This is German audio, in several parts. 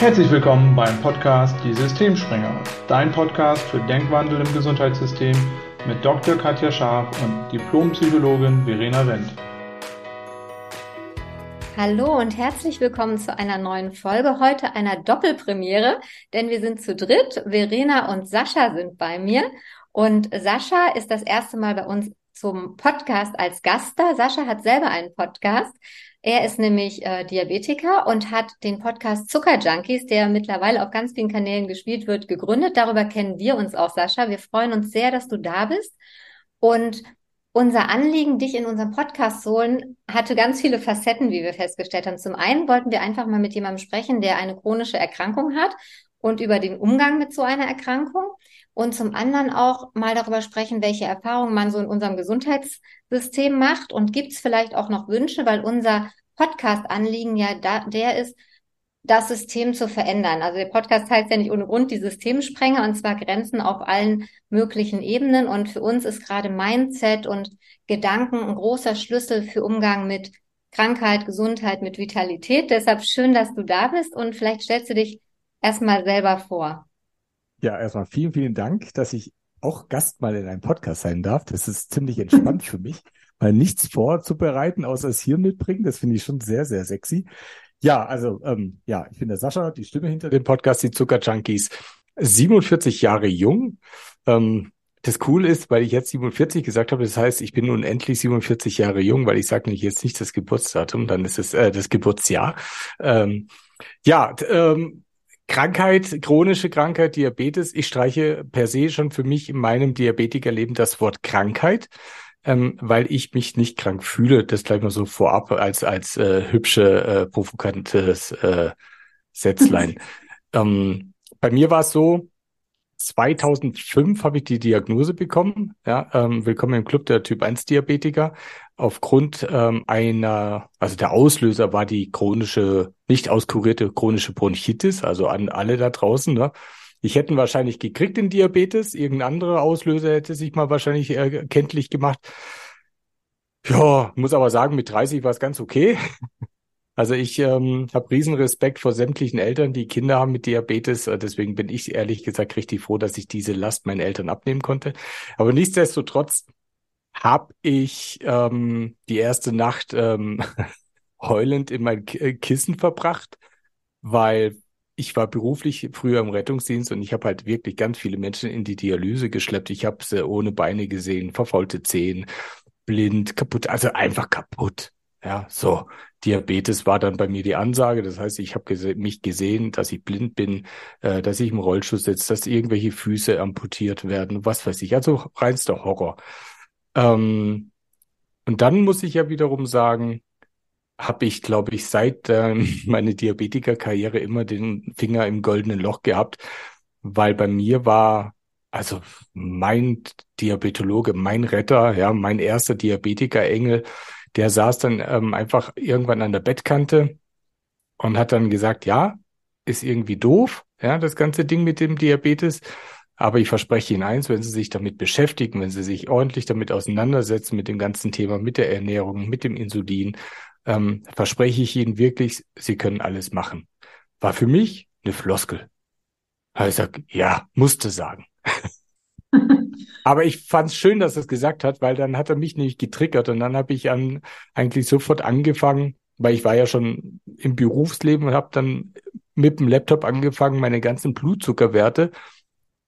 Herzlich willkommen beim Podcast Die Systemspringer, dein Podcast für Denkwandel im Gesundheitssystem mit Dr. Katja Scharf und Diplompsychologin Verena Wendt. Hallo und herzlich willkommen zu einer neuen Folge, heute einer Doppelpremiere, denn wir sind zu dritt. Verena und Sascha sind bei mir und Sascha ist das erste Mal bei uns zum Podcast als Gast da. Sascha hat selber einen Podcast. Er ist nämlich äh, Diabetiker und hat den Podcast Zucker Junkies, der mittlerweile auf ganz vielen Kanälen gespielt wird, gegründet. Darüber kennen wir uns auch, Sascha. Wir freuen uns sehr, dass du da bist. Und unser Anliegen, dich in unserem Podcast zu holen, hatte ganz viele Facetten, wie wir festgestellt haben. Zum einen wollten wir einfach mal mit jemandem sprechen, der eine chronische Erkrankung hat und über den Umgang mit so einer Erkrankung. Und zum anderen auch mal darüber sprechen, welche Erfahrungen man so in unserem Gesundheitssystem macht. Und gibt es vielleicht auch noch Wünsche, weil unser Podcast-Anliegen ja da, der ist, das System zu verändern. Also der Podcast heißt ja nicht ohne Grund die Systemsprenger und zwar Grenzen auf allen möglichen Ebenen. Und für uns ist gerade Mindset und Gedanken ein großer Schlüssel für Umgang mit Krankheit, Gesundheit, mit Vitalität. Deshalb schön, dass du da bist und vielleicht stellst du dich erstmal selber vor. Ja, erstmal vielen, vielen Dank, dass ich auch Gast mal in einem Podcast sein darf. Das ist ziemlich entspannt für mich, mal nichts vorzubereiten, außer es hier mitbringen. Das finde ich schon sehr, sehr sexy. Ja, also ähm, ja, ich bin der Sascha, die Stimme hinter dem Podcast, die Zucker Junkies, 47 Jahre jung. Ähm, das Coole ist, weil ich jetzt 47 gesagt habe, das heißt, ich bin unendlich 47 Jahre jung, weil ich sage nicht jetzt nicht das Geburtsdatum, dann ist es äh, das Geburtsjahr. Ähm, ja, ähm, Krankheit, chronische Krankheit, Diabetes. Ich streiche per se schon für mich in meinem Diabetikerleben das Wort Krankheit, ähm, weil ich mich nicht krank fühle. Das gleich mal so vorab als als äh, hübsche, äh, provokantes äh, Sätzlein. ähm, bei mir war es so, 2005 habe ich die Diagnose bekommen. Ja, ähm, willkommen im Club der Typ 1 Diabetiker. Aufgrund ähm, einer, also der Auslöser war die chronische, nicht auskurierte chronische Bronchitis, also an alle da draußen. Ne? Ich hätte wahrscheinlich gekriegt den Diabetes, irgendein anderer Auslöser hätte sich mal wahrscheinlich äh, kenntlich gemacht. Ja, muss aber sagen, mit 30 war es ganz okay. Also ich ähm, habe riesen Respekt vor sämtlichen Eltern, die Kinder haben mit Diabetes. Äh, deswegen bin ich ehrlich gesagt richtig froh, dass ich diese Last meinen Eltern abnehmen konnte. Aber nichtsdestotrotz habe ich ähm, die erste Nacht ähm, heulend in mein äh, Kissen verbracht, weil ich war beruflich früher im Rettungsdienst und ich habe halt wirklich ganz viele Menschen in die Dialyse geschleppt. Ich habe sie ohne Beine gesehen, verfaulte Zehen, blind, kaputt, also einfach kaputt. Ja, so. Diabetes war dann bei mir die Ansage. Das heißt, ich habe gese mich gesehen, dass ich blind bin, äh, dass ich im Rollstuhl sitze, dass irgendwelche Füße amputiert werden, was weiß ich. Also reinster Horror. Ähm, und dann muss ich ja wiederum sagen, habe ich, glaube ich, seit äh, meine Diabetikerkarriere immer den Finger im goldenen Loch gehabt, weil bei mir war also mein Diabetologe, mein Retter, ja, mein erster Diabetikerengel, der saß dann ähm, einfach irgendwann an der Bettkante und hat dann gesagt, ja, ist irgendwie doof, ja, das ganze Ding mit dem Diabetes. Aber ich verspreche Ihnen eins, wenn Sie sich damit beschäftigen, wenn Sie sich ordentlich damit auseinandersetzen, mit dem ganzen Thema, mit der Ernährung, mit dem Insulin, ähm, verspreche ich Ihnen wirklich, Sie können alles machen. War für mich eine Floskel. Also ich sag, ja, musste sagen. Aber ich fand es schön, dass er es gesagt hat, weil dann hat er mich nicht getriggert und dann habe ich an, eigentlich sofort angefangen, weil ich war ja schon im Berufsleben und habe dann mit dem Laptop angefangen, meine ganzen Blutzuckerwerte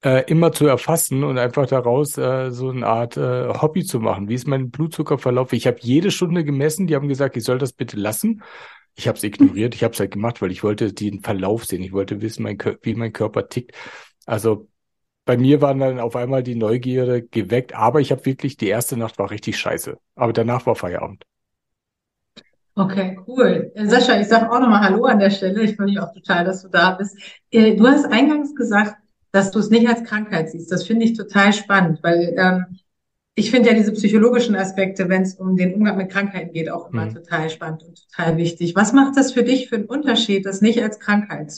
äh, immer zu erfassen und einfach daraus äh, so eine Art äh, Hobby zu machen. Wie ist mein Blutzuckerverlauf? Ich habe jede Stunde gemessen, die haben gesagt, ich soll das bitte lassen. Ich habe es ignoriert, ich habe es halt gemacht, weil ich wollte den Verlauf sehen, ich wollte wissen, mein, wie mein Körper tickt. Also bei mir waren dann auf einmal die Neugierde geweckt, aber ich habe wirklich, die erste Nacht war richtig scheiße. Aber danach war Feierabend. Okay, cool. Äh, Sascha, ich sage auch nochmal Hallo an der Stelle. Ich freue mich auch total, dass du da bist. Äh, du hast eingangs gesagt, dass du es nicht als Krankheit siehst. Das finde ich total spannend, weil ähm, ich finde ja diese psychologischen Aspekte, wenn es um den Umgang mit Krankheiten geht, auch immer mhm. total spannend und total wichtig. Was macht das für dich für einen Unterschied, das nicht als Krankheit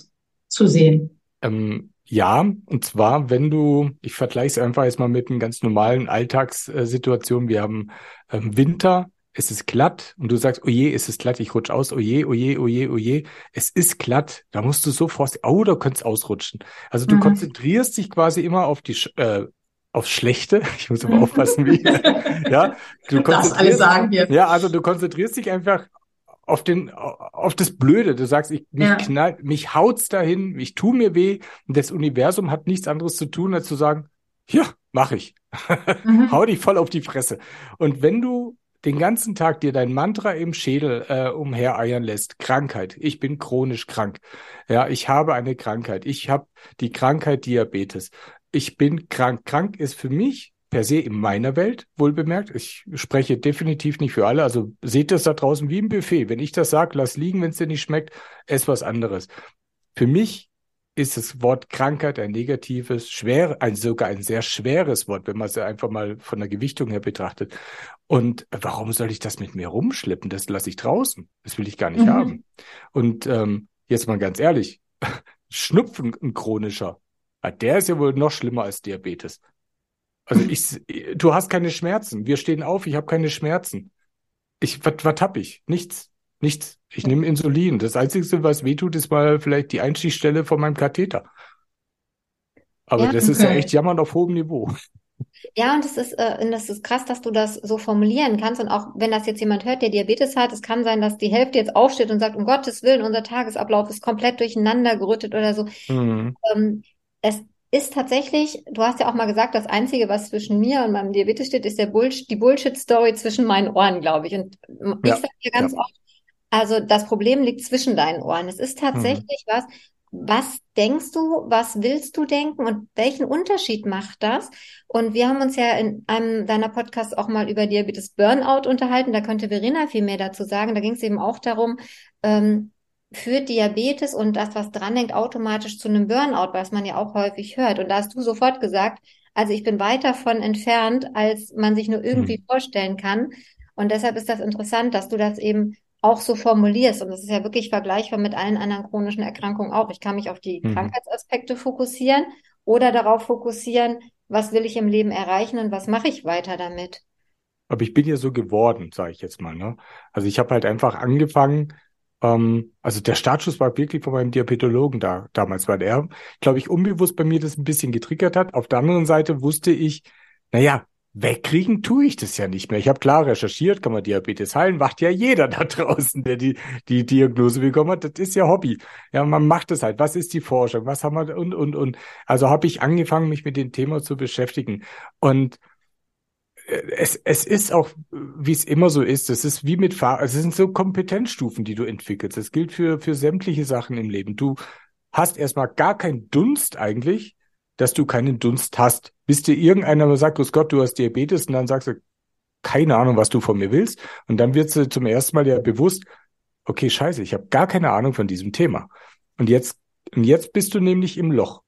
zu sehen? Ähm, ja, und zwar, wenn du, ich vergleiche es einfach jetzt mal mit einer ganz normalen Alltagssituation. Wir haben ähm, Winter, es ist glatt und du sagst, oje, es ist glatt, ich rutsch aus, oje, oje, oje, oje, es ist glatt, da musst du sofort, oh, da könnt's ausrutschen. Also du mhm. konzentrierst dich quasi immer auf die, äh, aufs Schlechte. Ich muss immer aufpassen, wie, ja. Du das alle sagen hier. Ja, also du konzentrierst dich einfach auf den, auf das Blöde. Du sagst, ich, mich ja. knall, mich haut's dahin, ich tu mir weh und das Universum hat nichts anderes zu tun, als zu sagen, ja, mach ich. Mhm. Hau dich voll auf die Fresse. Und wenn du den ganzen Tag dir dein Mantra im Schädel äh, umhereiern lässt, Krankheit, ich bin chronisch krank, ja, ich habe eine Krankheit, ich habe die Krankheit Diabetes, ich bin krank. Krank ist für mich per se in meiner Welt, wohl bemerkt. Ich spreche definitiv nicht für alle. Also seht das da draußen wie ein Buffet. Wenn ich das sage, lass liegen, wenn es dir nicht schmeckt, ess was anderes. Für mich ist das Wort Krankheit ein negatives, schwer, ein sogar ein sehr schweres Wort, wenn man es einfach mal von der Gewichtung her betrachtet. Und warum soll ich das mit mir rumschleppen? Das lasse ich draußen. Das will ich gar nicht mhm. haben. Und ähm, jetzt mal ganz ehrlich, Schnupfen ein chronischer, der ist ja wohl noch schlimmer als Diabetes. Also ich, du hast keine Schmerzen. Wir stehen auf, ich habe keine Schmerzen. Ich, was, was hab ich? Nichts. Nichts. Ich nehme Insulin. Das Einzige, was wehtut, ist mal vielleicht die Einstichstelle von meinem Katheter. Aber ja, das okay. ist ja echt jammern auf hohem Niveau. Ja, und es ist, äh, das ist krass, dass du das so formulieren kannst. Und auch wenn das jetzt jemand hört, der Diabetes hat, es kann sein, dass die Hälfte jetzt aufsteht und sagt, um Gottes Willen, unser Tagesablauf ist komplett durcheinander gerüttet oder so. Mhm. Ähm, es ist tatsächlich, du hast ja auch mal gesagt, das Einzige, was zwischen mir und meinem Diabetes steht, ist der Bullshit, die Bullshit-Story zwischen meinen Ohren, glaube ich. Und ich ja, sage dir ganz ja. oft, also das Problem liegt zwischen deinen Ohren. Es ist tatsächlich mhm. was, was denkst du, was willst du denken und welchen Unterschied macht das? Und wir haben uns ja in einem deiner Podcasts auch mal über Diabetes Burnout unterhalten. Da könnte Verena viel mehr dazu sagen. Da ging es eben auch darum, ähm, führt Diabetes und das, was dranhängt, automatisch zu einem Burnout, was man ja auch häufig hört. Und da hast du sofort gesagt, also ich bin weit davon entfernt, als man sich nur irgendwie mhm. vorstellen kann. Und deshalb ist das interessant, dass du das eben auch so formulierst. Und das ist ja wirklich vergleichbar mit allen anderen chronischen Erkrankungen auch. Ich kann mich auf die mhm. Krankheitsaspekte fokussieren oder darauf fokussieren, was will ich im Leben erreichen und was mache ich weiter damit. Aber ich bin ja so geworden, sage ich jetzt mal. Ne? Also ich habe halt einfach angefangen, ähm, also der Startschuss war wirklich von meinem Diabetologen da damals, weil er, glaube ich, unbewusst bei mir das ein bisschen getriggert hat. Auf der anderen Seite wusste ich, naja, wegkriegen tue ich das ja nicht mehr. Ich habe klar recherchiert, kann man Diabetes heilen, macht ja jeder da draußen, der die, die Diagnose bekommen hat. Das ist ja Hobby. Ja, man macht es halt. Was ist die Forschung? Was haben wir und, und, und. Also habe ich angefangen, mich mit dem Thema zu beschäftigen. Und es, es ist auch, wie es immer so ist, es ist wie mit Fahr es sind so Kompetenzstufen, die du entwickelst. Das gilt für, für sämtliche Sachen im Leben. Du hast erstmal gar keinen Dunst eigentlich, dass du keinen Dunst hast. Bis dir irgendeiner mal sagt, Grüß Gott, du hast Diabetes und dann sagst du, keine Ahnung, was du von mir willst. Und dann wird dir zum ersten Mal ja bewusst, okay, scheiße, ich habe gar keine Ahnung von diesem Thema. Und jetzt, und jetzt bist du nämlich im Loch.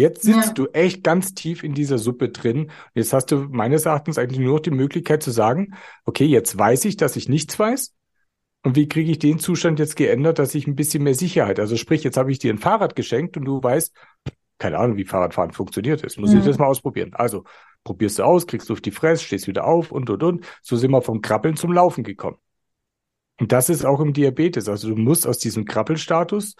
Jetzt sitzt ja. du echt ganz tief in dieser Suppe drin. Jetzt hast du meines Erachtens eigentlich nur noch die Möglichkeit zu sagen, okay, jetzt weiß ich, dass ich nichts weiß. Und wie kriege ich den Zustand jetzt geändert, dass ich ein bisschen mehr Sicherheit, also sprich, jetzt habe ich dir ein Fahrrad geschenkt und du weißt, keine Ahnung, wie Fahrradfahren funktioniert. Das muss ja. ich das mal ausprobieren. Also probierst du aus, kriegst du auf die Fresse, stehst wieder auf und, und, und. So sind wir vom Krabbeln zum Laufen gekommen. Und das ist auch im Diabetes. Also du musst aus diesem Krabbelstatus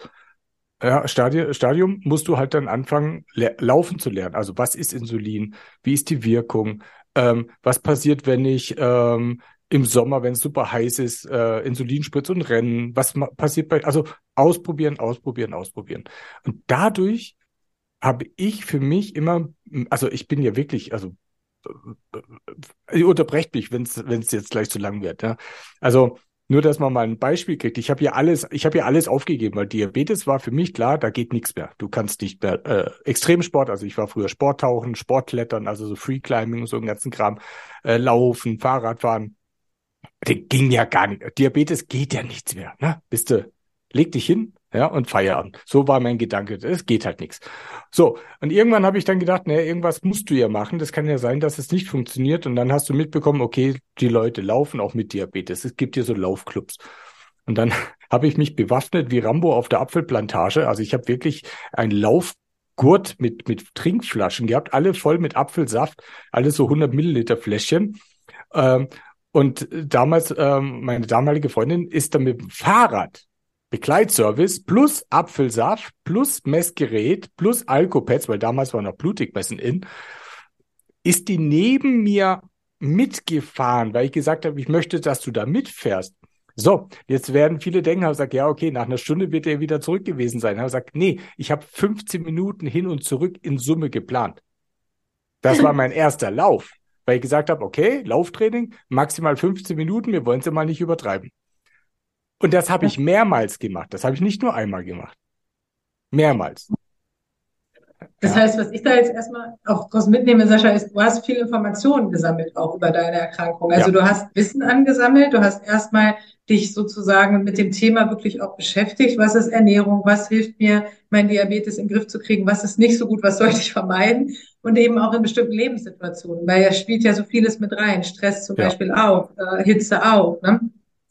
ja, Stadium, Stadium musst du halt dann anfangen, laufen zu lernen. Also was ist Insulin? Wie ist die Wirkung? Ähm, was passiert, wenn ich ähm, im Sommer, wenn es super heiß ist, äh, Insulin spritze und rennen? Was passiert bei, also ausprobieren, ausprobieren, ausprobieren. Und dadurch habe ich für mich immer, also ich bin ja wirklich, also ihr unterbrecht mich, wenn es jetzt gleich zu lang wird. Ja? Also nur, dass man mal ein Beispiel kriegt. Ich habe ja alles, ich habe ja alles aufgegeben, weil Diabetes war für mich klar, da geht nichts mehr. Du kannst nicht mehr äh, Extremsport, also ich war früher Sporttauchen, Sportklettern, also so Freeclimbing und so einen ganzen Kram, äh, Laufen, Fahrradfahren. Das ging ja gar nicht. Diabetes geht ja nichts mehr. Ne? Bist du, leg dich hin, ja, und Feierabend. So war mein Gedanke. Es geht halt nichts. So, und irgendwann habe ich dann gedacht, naja, irgendwas musst du ja machen. Das kann ja sein, dass es nicht funktioniert. Und dann hast du mitbekommen, okay, die Leute laufen auch mit Diabetes. Es gibt hier so Laufclubs. Und dann habe ich mich bewaffnet wie Rambo auf der Apfelplantage. Also ich habe wirklich ein Laufgurt mit, mit Trinkflaschen gehabt, alle voll mit Apfelsaft, alle so 100 Milliliter Fläschchen. Ähm, Und damals, ähm, meine damalige Freundin ist dann mit dem Fahrrad, Begleitservice plus Apfelsaft plus Messgerät plus Alkopads, weil damals war noch Blutigmessen in, ist die neben mir mitgefahren, weil ich gesagt habe, ich möchte, dass du da mitfährst. So, jetzt werden viele denken, haben gesagt, ja, okay, nach einer Stunde wird er wieder zurück gewesen sein. Haben gesagt, nee, ich habe 15 Minuten hin und zurück in Summe geplant. Das war mein erster Lauf weil ich gesagt habe, okay, Lauftraining, maximal 15 Minuten, wir wollen es ja mal nicht übertreiben. Und das habe ich mehrmals gemacht. Das habe ich nicht nur einmal gemacht. Mehrmals. Das heißt, was ich da jetzt erstmal auch draus mitnehme, Sascha, ist, du hast viele Informationen gesammelt auch über deine Erkrankung. Also ja. du hast Wissen angesammelt, du hast erstmal dich sozusagen mit dem Thema wirklich auch beschäftigt. Was ist Ernährung? Was hilft mir, mein Diabetes in den Griff zu kriegen? Was ist nicht so gut? Was sollte ich vermeiden? Und eben auch in bestimmten Lebenssituationen, weil er spielt ja so vieles mit rein. Stress zum ja. Beispiel auch, äh, Hitze auch. Ne?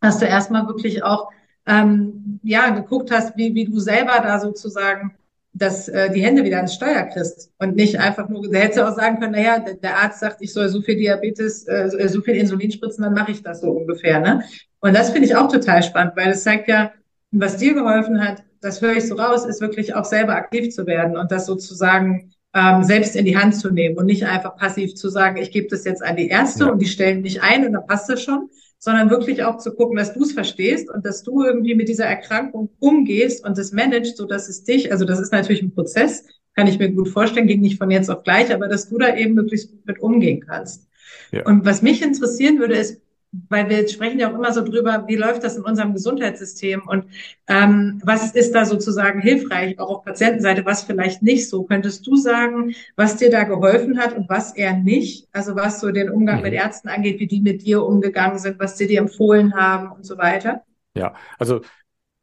Dass du erstmal wirklich auch ähm, ja geguckt hast, wie, wie du selber da sozusagen dass äh, die Hände wieder ans Steuer kriegst und nicht einfach nur, da hättest du auch sagen können, naja, der, der Arzt sagt, ich soll so viel Diabetes, äh, so viel Insulin spritzen, dann mache ich das so ungefähr. Ne? Und das finde ich auch total spannend, weil es zeigt ja, was dir geholfen hat, das höre ich so raus, ist wirklich auch selber aktiv zu werden und das sozusagen ähm, selbst in die Hand zu nehmen und nicht einfach passiv zu sagen, ich gebe das jetzt an die Ärzte ja. und die stellen mich ein und dann passt das schon, sondern wirklich auch zu gucken, dass du es verstehst und dass du irgendwie mit dieser Erkrankung umgehst und das managst, so dass es dich, also das ist natürlich ein Prozess, kann ich mir gut vorstellen, ging nicht von jetzt auf gleich, aber dass du da eben möglichst gut mit umgehen kannst. Ja. Und was mich interessieren würde, ist, weil wir sprechen ja auch immer so drüber, wie läuft das in unserem Gesundheitssystem und ähm, was ist da sozusagen hilfreich, auch auf Patientenseite, was vielleicht nicht so. Könntest du sagen, was dir da geholfen hat und was eher nicht? Also was so den Umgang mhm. mit Ärzten angeht, wie die mit dir umgegangen sind, was sie dir empfohlen haben und so weiter? Ja, also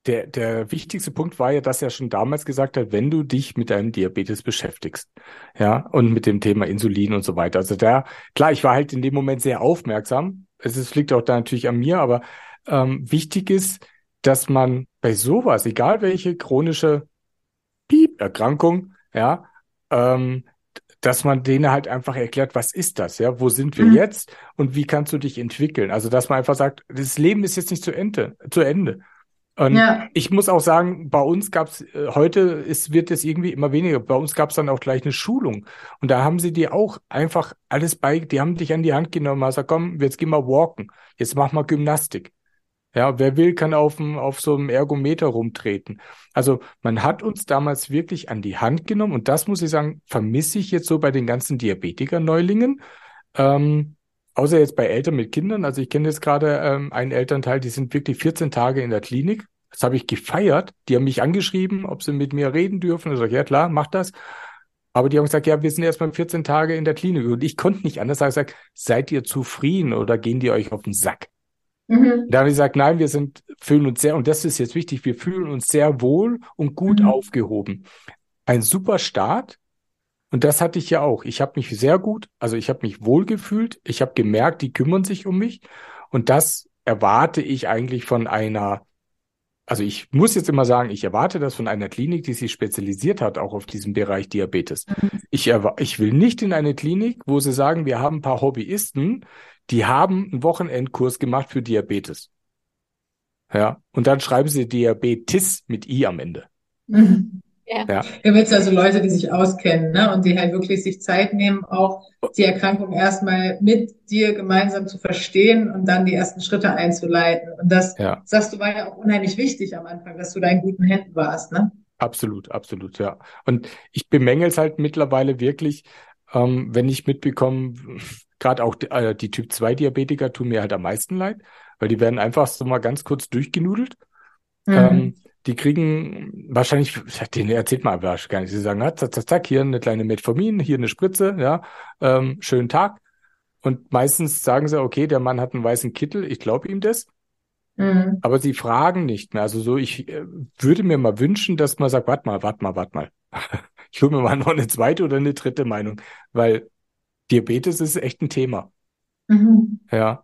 der, der wichtigste Punkt war ja, dass er schon damals gesagt hat, wenn du dich mit deinem Diabetes beschäftigst, ja, und mit dem Thema Insulin und so weiter. Also da, klar, ich war halt in dem Moment sehr aufmerksam, es ist, liegt auch da natürlich an mir, aber ähm, wichtig ist, dass man bei sowas, egal welche chronische Piep-Erkrankung, ja, ähm, dass man denen halt einfach erklärt, was ist das, ja, wo sind wir mhm. jetzt und wie kannst du dich entwickeln? Also, dass man einfach sagt, das Leben ist jetzt nicht zu Ende, zu Ende. Und ja. ich muss auch sagen, bei uns gab es, äh, heute ist, wird es irgendwie immer weniger. Bei uns gab es dann auch gleich eine Schulung. Und da haben sie dir auch einfach alles bei, die haben dich an die Hand genommen, also komm, jetzt geh mal walken, jetzt mach mal Gymnastik. Ja, wer will, kann auf, dem, auf so einem Ergometer rumtreten. Also man hat uns damals wirklich an die Hand genommen und das muss ich sagen, vermisse ich jetzt so bei den ganzen Diabetiker-Neulingen. Ähm, außer jetzt bei Eltern mit Kindern, also ich kenne jetzt gerade ähm, einen Elternteil, die sind wirklich 14 Tage in der Klinik. Das habe ich gefeiert. Die haben mich angeschrieben, ob sie mit mir reden dürfen. Ich sage, ja klar, mach das. Aber die haben gesagt, ja, wir sind erst mal 14 Tage in der Klinik. Und ich konnte nicht anders sagen, sag, seid ihr zufrieden oder gehen die euch auf den Sack? Mhm. Da habe ich gesagt, nein, wir sind, fühlen uns sehr, und das ist jetzt wichtig, wir fühlen uns sehr wohl und gut mhm. aufgehoben. Ein super Start, und das hatte ich ja auch. Ich habe mich sehr gut, also ich habe mich wohl gefühlt. Ich habe gemerkt, die kümmern sich um mich. Und das erwarte ich eigentlich von einer, also ich muss jetzt immer sagen, ich erwarte das von einer Klinik, die sich spezialisiert hat, auch auf diesem Bereich Diabetes. Mhm. Ich, ich will nicht in eine Klinik, wo sie sagen, wir haben ein paar Hobbyisten, die haben einen Wochenendkurs gemacht für Diabetes. Ja, und dann schreiben sie Diabetes mit I am Ende. Mhm. Ja. ja. Du willst also Leute, die sich auskennen, ne? Und die halt wirklich sich Zeit nehmen, auch die Erkrankung erstmal mit dir gemeinsam zu verstehen und dann die ersten Schritte einzuleiten. Und das, ja. sagst du, war ja auch unheimlich wichtig am Anfang, dass du da in guten Händen warst, ne? Absolut, absolut, ja. Und ich bemängel es halt mittlerweile wirklich, ähm, wenn ich mitbekomme, gerade auch äh, die Typ 2 Diabetiker tun mir halt am meisten leid, weil die werden einfach so mal ganz kurz durchgenudelt. Mhm. Ähm, die kriegen wahrscheinlich, den erzählt man aber gar nicht. Sie sagen, zack, zack, zack, hier eine kleine Metformin, hier eine Spritze, ja, ähm, schönen Tag. Und meistens sagen sie, okay, der Mann hat einen weißen Kittel, ich glaube ihm das. Mhm. Aber sie fragen nicht mehr. Also so, ich äh, würde mir mal wünschen, dass man sagt, warte mal, warte mal, warte mal. ich hole mir mal noch eine zweite oder eine dritte Meinung, weil Diabetes ist echt ein Thema. Mhm. Ja.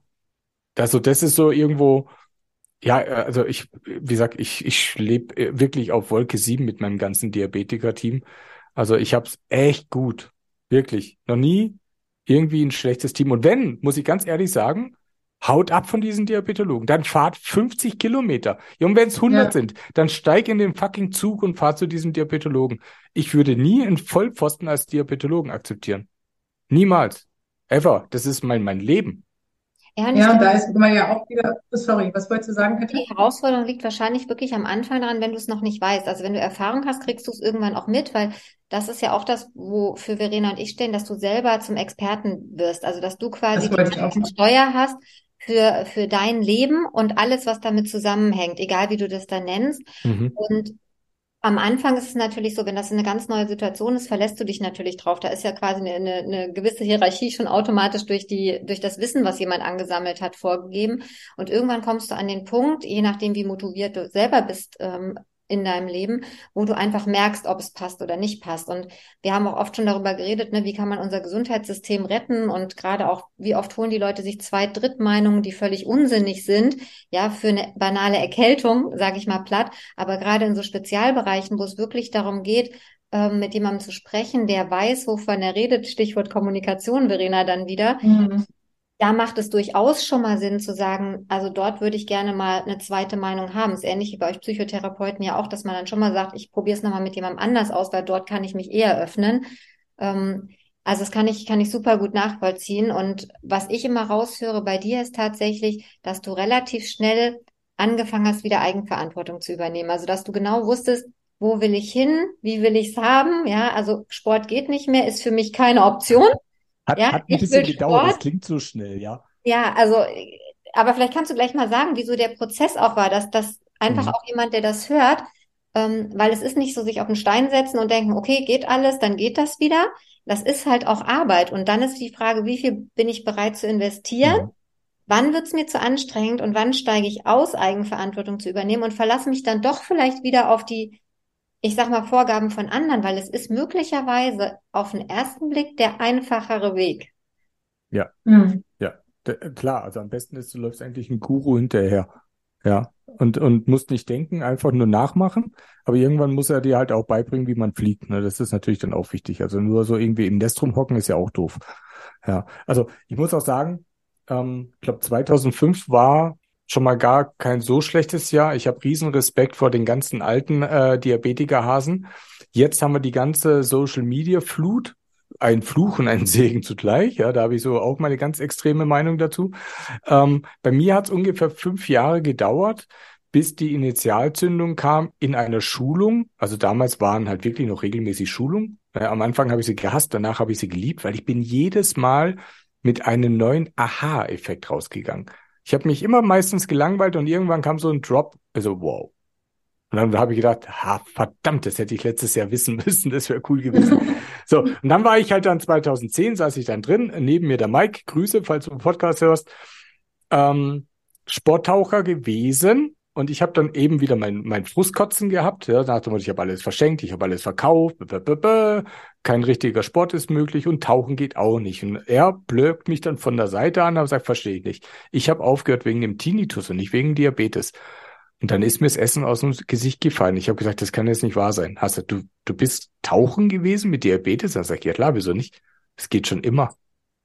Also das ist so irgendwo, ja, äh, also ich, wie gesagt, ich, ich lebe äh, wirklich auf Wolke 7 mit meinem ganzen Diabetiker-Team. Also ich habe es echt gut. Wirklich. Noch nie irgendwie ein schlechtes Team. Und wenn, muss ich ganz ehrlich sagen, Haut ab von diesen Diabetologen. Dann fahrt 50 Kilometer. Und wenn es 100 ja. sind, dann steig in den fucking Zug und fahr zu diesem Diabetologen. Ich würde nie einen Vollpfosten als Diabetologen akzeptieren. Niemals. Ever. Das ist mein, mein Leben. Ja, ja und da ist man ja auch wieder, sorry, was wolltest du sagen, Katja? Die Herausforderung liegt wahrscheinlich wirklich am Anfang daran, wenn du es noch nicht weißt. Also wenn du Erfahrung hast, kriegst du es irgendwann auch mit, weil das ist ja auch das, wofür Verena und ich stehen, dass du selber zum Experten wirst. Also dass du quasi die Steuer hast für, für dein Leben und alles, was damit zusammenhängt, egal wie du das da nennst. Mhm. Und am Anfang ist es natürlich so, wenn das eine ganz neue Situation ist, verlässt du dich natürlich drauf. Da ist ja quasi eine, eine, eine gewisse Hierarchie schon automatisch durch die, durch das Wissen, was jemand angesammelt hat, vorgegeben. Und irgendwann kommst du an den Punkt, je nachdem, wie motiviert du selber bist, ähm, in deinem Leben, wo du einfach merkst, ob es passt oder nicht passt. Und wir haben auch oft schon darüber geredet, ne, wie kann man unser Gesundheitssystem retten? Und gerade auch, wie oft holen die Leute sich zwei Drittmeinungen, die völlig unsinnig sind, ja, für eine banale Erkältung, sage ich mal platt, aber gerade in so Spezialbereichen, wo es wirklich darum geht, ähm, mit jemandem zu sprechen, der weiß, wovon er redet, Stichwort Kommunikation, Verena, dann wieder, mhm da macht es durchaus schon mal Sinn zu sagen, also dort würde ich gerne mal eine zweite Meinung haben. ist ähnlich wie bei euch Psychotherapeuten ja auch, dass man dann schon mal sagt, ich probiere es nochmal mit jemandem anders aus, weil dort kann ich mich eher öffnen. Ähm, also das kann ich, kann ich super gut nachvollziehen. Und was ich immer raushöre bei dir ist tatsächlich, dass du relativ schnell angefangen hast, wieder Eigenverantwortung zu übernehmen. Also dass du genau wusstest, wo will ich hin, wie will ich es haben. Ja, also Sport geht nicht mehr, ist für mich keine Option. Hat, ja, hat ein bisschen gedauert, Sport. das klingt so schnell, ja. Ja, also, aber vielleicht kannst du gleich mal sagen, wieso der Prozess auch war, dass das einfach mhm. auch jemand, der das hört, ähm, weil es ist nicht so, sich auf den Stein setzen und denken, okay, geht alles, dann geht das wieder. Das ist halt auch Arbeit. Und dann ist die Frage, wie viel bin ich bereit zu investieren? Mhm. Wann wird's mir zu anstrengend und wann steige ich aus, Eigenverantwortung zu übernehmen und verlasse mich dann doch vielleicht wieder auf die ich sag mal, Vorgaben von anderen, weil es ist möglicherweise auf den ersten Blick der einfachere Weg. Ja, mhm. ja, klar. Also am besten ist, du läufst eigentlich ein Guru hinterher. Ja, und, und musst nicht denken, einfach nur nachmachen. Aber irgendwann muss er dir halt auch beibringen, wie man fliegt. Ne? Das ist natürlich dann auch wichtig. Also nur so irgendwie im Nest rumhocken ist ja auch doof. Ja, also ich muss auch sagen, ähm, ich glaube 2005 war schon mal gar kein so schlechtes Jahr. Ich habe riesen Respekt vor den ganzen alten äh, Diabetikerhasen. Jetzt haben wir die ganze Social Media Flut. Ein Fluch und ein Segen zugleich. Ja, da habe ich so auch meine ganz extreme Meinung dazu. Ähm, bei mir hat es ungefähr fünf Jahre gedauert, bis die Initialzündung kam in einer Schulung. Also damals waren halt wirklich noch regelmäßig Schulungen. Äh, am Anfang habe ich sie gehasst, danach habe ich sie geliebt, weil ich bin jedes Mal mit einem neuen Aha-Effekt rausgegangen. Ich habe mich immer meistens gelangweilt und irgendwann kam so ein Drop, also wow. Und dann habe ich gedacht, ha, verdammt, das hätte ich letztes Jahr wissen müssen, das wäre cool gewesen. so, und dann war ich halt dann 2010, saß ich dann drin, neben mir der Mike, Grüße, falls du einen Podcast hörst, ähm, Sporttaucher gewesen und ich habe dann eben wieder mein, mein Frustkotzen gehabt. Ja, nach dem ich habe alles verschenkt, ich habe alles verkauft, b -b -b kein richtiger Sport ist möglich und Tauchen geht auch nicht. Und er blökt mich dann von der Seite an und sagt, verstehe ich nicht. Ich habe aufgehört wegen dem Tinnitus und nicht wegen Diabetes. Und dann ist mir das Essen aus dem Gesicht gefallen. Ich habe gesagt, das kann jetzt nicht wahr sein. Hast du, du, du bist tauchen gewesen mit Diabetes? Dann sag ich, ja klar, wieso nicht? Es geht schon immer.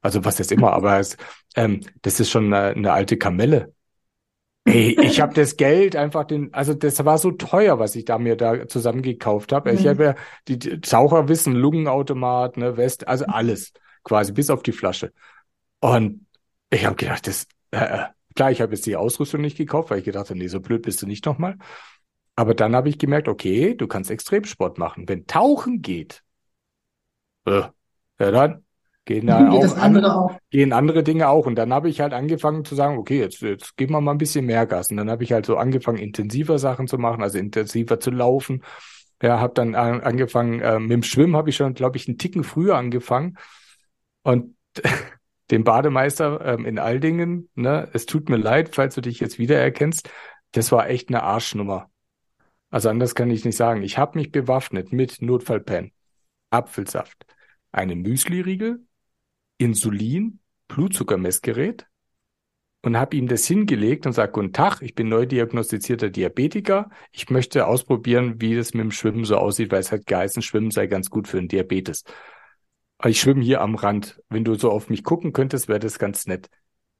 Also was jetzt immer, aber es, ähm, das ist schon eine, eine alte Kamelle. Ey, ich habe das Geld einfach den, also das war so teuer, was ich da mir da zusammengekauft habe. Mhm. Ich habe ja die, die Taucher wissen, Lungenautomat, ne, West, also alles quasi bis auf die Flasche. Und ich habe gedacht, das äh, äh, klar, ich habe jetzt die Ausrüstung nicht gekauft, weil ich gedacht habe, nee, so blöd bist du nicht nochmal. Aber dann habe ich gemerkt, okay, du kannst Extremsport machen. Wenn Tauchen geht, äh, ja dann gehen da auch andere auch. gehen andere Dinge auch. Und dann habe ich halt angefangen zu sagen, okay, jetzt, jetzt geben wir mal ein bisschen mehr Gas. Und dann habe ich halt so angefangen, intensiver Sachen zu machen, also intensiver zu laufen. Ja, habe dann angefangen, äh, mit dem Schwimmen habe ich schon, glaube ich, einen Ticken früher angefangen. Und den Bademeister ähm, in Aldingen, ne, es tut mir leid, falls du dich jetzt wiedererkennst, das war echt eine Arschnummer. Also anders kann ich nicht sagen. Ich habe mich bewaffnet mit Notfallpen, Apfelsaft, einem Müsli-Riegel, Insulin, Blutzuckermessgerät und habe ihm das hingelegt und sage, guten Tag, ich bin neu diagnostizierter Diabetiker. Ich möchte ausprobieren, wie das mit dem Schwimmen so aussieht, weil es hat geheißen, Schwimmen sei ganz gut für einen Diabetes. Ich schwimme hier am Rand. Wenn du so auf mich gucken könntest, wäre das ganz nett.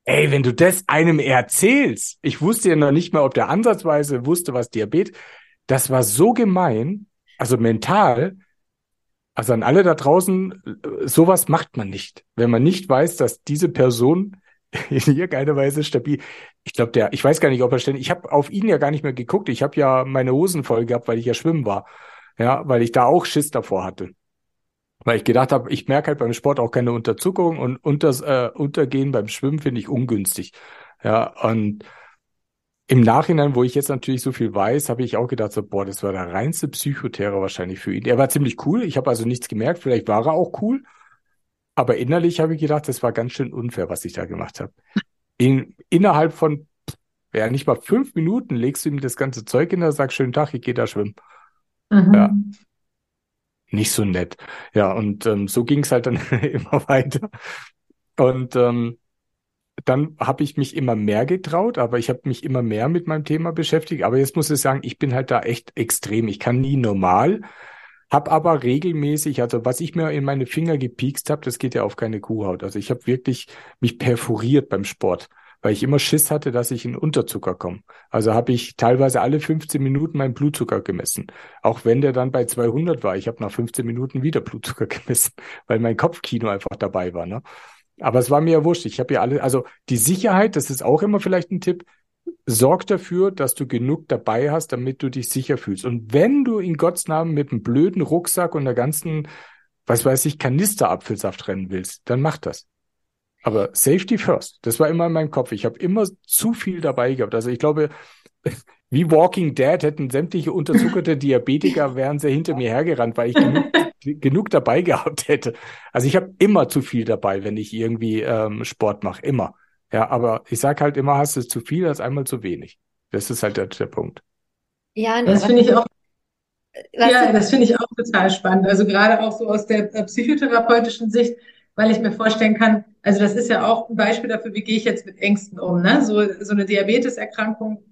ey, wenn du das einem erzählst, ich wusste ja noch nicht mal, ob der ansatzweise wusste, was Diabetes, das war so gemein, also mental, also an alle da draußen, sowas macht man nicht, wenn man nicht weiß, dass diese Person in irgendeiner Weise stabil. Ich glaube, der, ich weiß gar nicht, ob er ständig, ich habe auf ihn ja gar nicht mehr geguckt. Ich habe ja meine Hosen voll gehabt, weil ich ja schwimmen war. Ja, weil ich da auch Schiss davor hatte. Weil ich gedacht habe, ich merke halt beim Sport auch keine Unterzuckerung und unters, äh, Untergehen beim Schwimmen finde ich ungünstig. Ja, und im Nachhinein, wo ich jetzt natürlich so viel weiß, habe ich auch gedacht, so, boah, das war der reinste Psychoterror wahrscheinlich für ihn. Er war ziemlich cool. Ich habe also nichts gemerkt. Vielleicht war er auch cool. Aber innerlich habe ich gedacht, das war ganz schön unfair, was ich da gemacht habe. In, innerhalb von, ja, nicht mal fünf Minuten legst du ihm das ganze Zeug in, der sagst, schönen Tag, ich gehe da schwimmen. Mhm. Ja. Nicht so nett. Ja, und ähm, so ging es halt dann immer weiter. Und ähm, dann habe ich mich immer mehr getraut, aber ich habe mich immer mehr mit meinem Thema beschäftigt. Aber jetzt muss ich sagen, ich bin halt da echt extrem. Ich kann nie normal, hab aber regelmäßig, also was ich mir in meine Finger gepiekst habe, das geht ja auf keine Kuhhaut. Also ich habe wirklich mich perforiert beim Sport, weil ich immer Schiss hatte, dass ich in Unterzucker komme. Also habe ich teilweise alle 15 Minuten meinen Blutzucker gemessen. Auch wenn der dann bei 200 war. Ich habe nach 15 Minuten wieder Blutzucker gemessen, weil mein Kopfkino einfach dabei war. Ne? Aber es war mir ja wurscht. Ich habe ja alle, also die Sicherheit, das ist auch immer vielleicht ein Tipp, sorg dafür, dass du genug dabei hast, damit du dich sicher fühlst. Und wenn du in Gottes Namen mit einem blöden Rucksack und der ganzen, was weiß ich, Kanister Apfelsaft rennen willst, dann mach das. Aber Safety first. Das war immer in meinem Kopf. Ich habe immer zu viel dabei gehabt. Also ich glaube, wie Walking Dead hätten sämtliche unterzuckerte Diabetiker wären sie hinter mir hergerannt, weil ich genug, genug dabei gehabt hätte. Also ich habe immer zu viel dabei, wenn ich irgendwie ähm, Sport mache. Immer. Ja, aber ich sag halt immer, hast du zu viel als einmal zu wenig. Das ist halt der, der Punkt. Ja, das finde ich auch. Ja, das finde ich auch total spannend. Also gerade auch so aus der äh, psychotherapeutischen Sicht, weil ich mir vorstellen kann, also das ist ja auch ein Beispiel dafür, wie gehe ich jetzt mit Ängsten um. Ne? So, so eine Diabeteserkrankung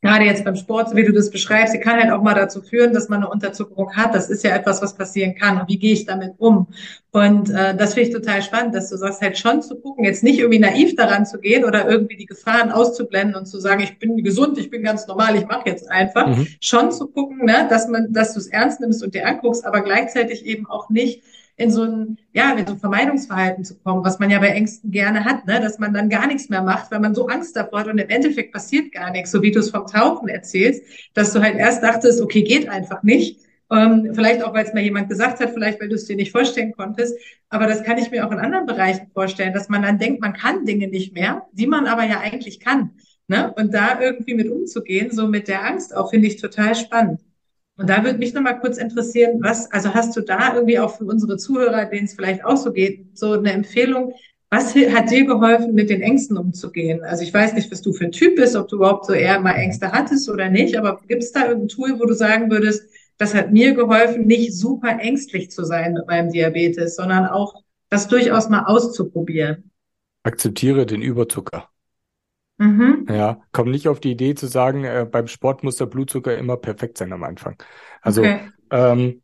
gerade jetzt beim Sport, wie du das beschreibst, sie kann halt auch mal dazu führen, dass man eine Unterzuckerung hat. Das ist ja etwas, was passieren kann. Und wie gehe ich damit um? Und äh, das finde ich total spannend, dass du sagst, halt schon zu gucken, jetzt nicht irgendwie naiv daran zu gehen oder irgendwie die Gefahren auszublenden und zu sagen, ich bin gesund, ich bin ganz normal, ich mache jetzt einfach. Mhm. Schon zu gucken, ne, dass man, dass du es ernst nimmst und dir anguckst, aber gleichzeitig eben auch nicht in so ein, ja, in so ein Vermeidungsverhalten zu kommen, was man ja bei Ängsten gerne hat, ne? dass man dann gar nichts mehr macht, weil man so Angst davor hat und im Endeffekt passiert gar nichts, so wie du es vom Tauchen erzählst, dass du halt erst dachtest, okay, geht einfach nicht. Ähm, vielleicht auch, weil es mal jemand gesagt hat, vielleicht weil du es dir nicht vorstellen konntest. Aber das kann ich mir auch in anderen Bereichen vorstellen, dass man dann denkt, man kann Dinge nicht mehr, die man aber ja eigentlich kann. Ne? Und da irgendwie mit umzugehen, so mit der Angst auch, finde ich total spannend. Und da würde mich nochmal kurz interessieren, was, also hast du da irgendwie auch für unsere Zuhörer, denen es vielleicht auch so geht, so eine Empfehlung, was hat dir geholfen, mit den Ängsten umzugehen? Also ich weiß nicht, was du für ein Typ bist, ob du überhaupt so eher mal Ängste hattest oder nicht, aber gibt es da irgendein Tool, wo du sagen würdest, das hat mir geholfen, nicht super ängstlich zu sein mit meinem Diabetes, sondern auch das durchaus mal auszuprobieren? Akzeptiere den Überzucker. Mhm. Ja, komm nicht auf die Idee zu sagen, äh, beim Sport muss der Blutzucker immer perfekt sein am Anfang. Also, okay. ähm,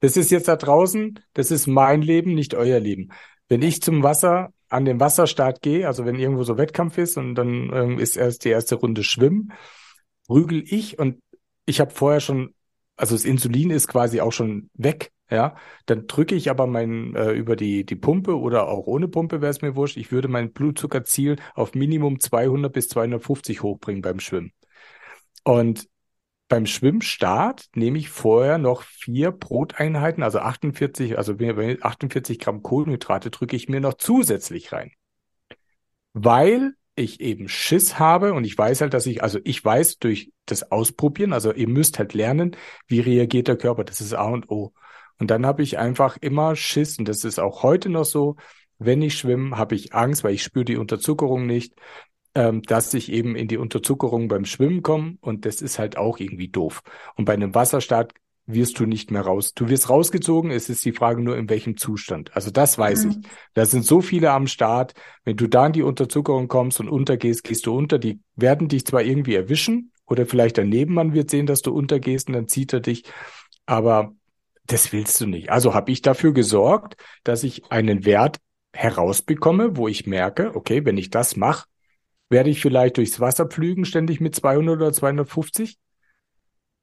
das ist jetzt da draußen, das ist mein Leben, nicht euer Leben. Wenn ich zum Wasser, an den Wasserstart gehe, also wenn irgendwo so Wettkampf ist und dann ähm, ist erst die erste Runde Schwimmen, prügel ich und ich habe vorher schon, also das Insulin ist quasi auch schon weg ja, dann drücke ich aber mein äh, über die die Pumpe oder auch ohne Pumpe wäre es mir wurscht. Ich würde mein Blutzuckerziel auf Minimum 200 bis 250 hochbringen beim Schwimmen. Und beim Schwimmstart nehme ich vorher noch vier Broteinheiten, also 48, also 48 Gramm Kohlenhydrate drücke ich mir noch zusätzlich rein. Weil ich eben Schiss habe und ich weiß halt, dass ich, also ich weiß durch das Ausprobieren, also ihr müsst halt lernen, wie reagiert der Körper, das ist A und O. Und dann habe ich einfach immer Schiss, und das ist auch heute noch so, wenn ich schwimme, habe ich Angst, weil ich spüre die Unterzuckerung nicht, ähm, dass ich eben in die Unterzuckerung beim Schwimmen komme. Und das ist halt auch irgendwie doof. Und bei einem Wasserstart wirst du nicht mehr raus. Du wirst rausgezogen, es ist die Frage nur, in welchem Zustand. Also das weiß mhm. ich. Da sind so viele am Start. Wenn du da in die Unterzuckerung kommst und untergehst, gehst du unter. Die werden dich zwar irgendwie erwischen oder vielleicht dein Nebenmann wird sehen, dass du untergehst und dann zieht er dich. Aber das willst du nicht. Also habe ich dafür gesorgt, dass ich einen Wert herausbekomme, wo ich merke, okay, wenn ich das mache, werde ich vielleicht durchs Wasser pflügen, ständig mit 200 oder 250.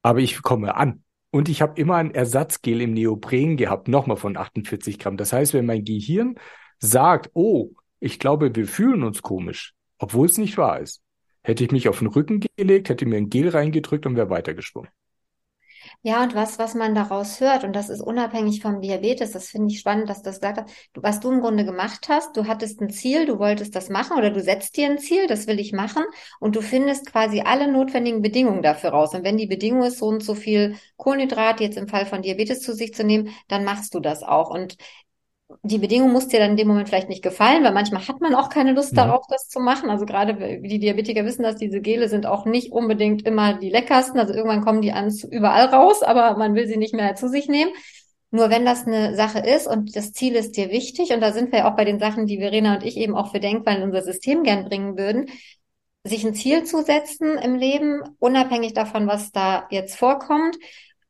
Aber ich komme an. Und ich habe immer ein Ersatzgel im Neopren gehabt, nochmal von 48 Gramm. Das heißt, wenn mein Gehirn sagt, oh, ich glaube, wir fühlen uns komisch, obwohl es nicht wahr ist, hätte ich mich auf den Rücken gelegt, hätte mir ein Gel reingedrückt und wäre weitergeschwommen. Ja, und was, was man daraus hört, und das ist unabhängig vom Diabetes, das finde ich spannend, dass du das gesagt hast. Was du im Grunde gemacht hast, du hattest ein Ziel, du wolltest das machen oder du setzt dir ein Ziel, das will ich machen, und du findest quasi alle notwendigen Bedingungen dafür raus. Und wenn die Bedingung ist, so und so viel Kohlenhydrat jetzt im Fall von Diabetes zu sich zu nehmen, dann machst du das auch. Und die Bedingung muss dir dann in dem Moment vielleicht nicht gefallen, weil manchmal hat man auch keine Lust ja. darauf, das zu machen. Also gerade wie die Diabetiker wissen, dass diese Gele sind auch nicht unbedingt immer die leckersten. Also irgendwann kommen die ans überall raus, aber man will sie nicht mehr zu sich nehmen. Nur wenn das eine Sache ist und das Ziel ist dir wichtig, und da sind wir ja auch bei den Sachen, die Verena und ich eben auch für Denkweil in unser System gern bringen würden, sich ein Ziel zu setzen im Leben, unabhängig davon, was da jetzt vorkommt,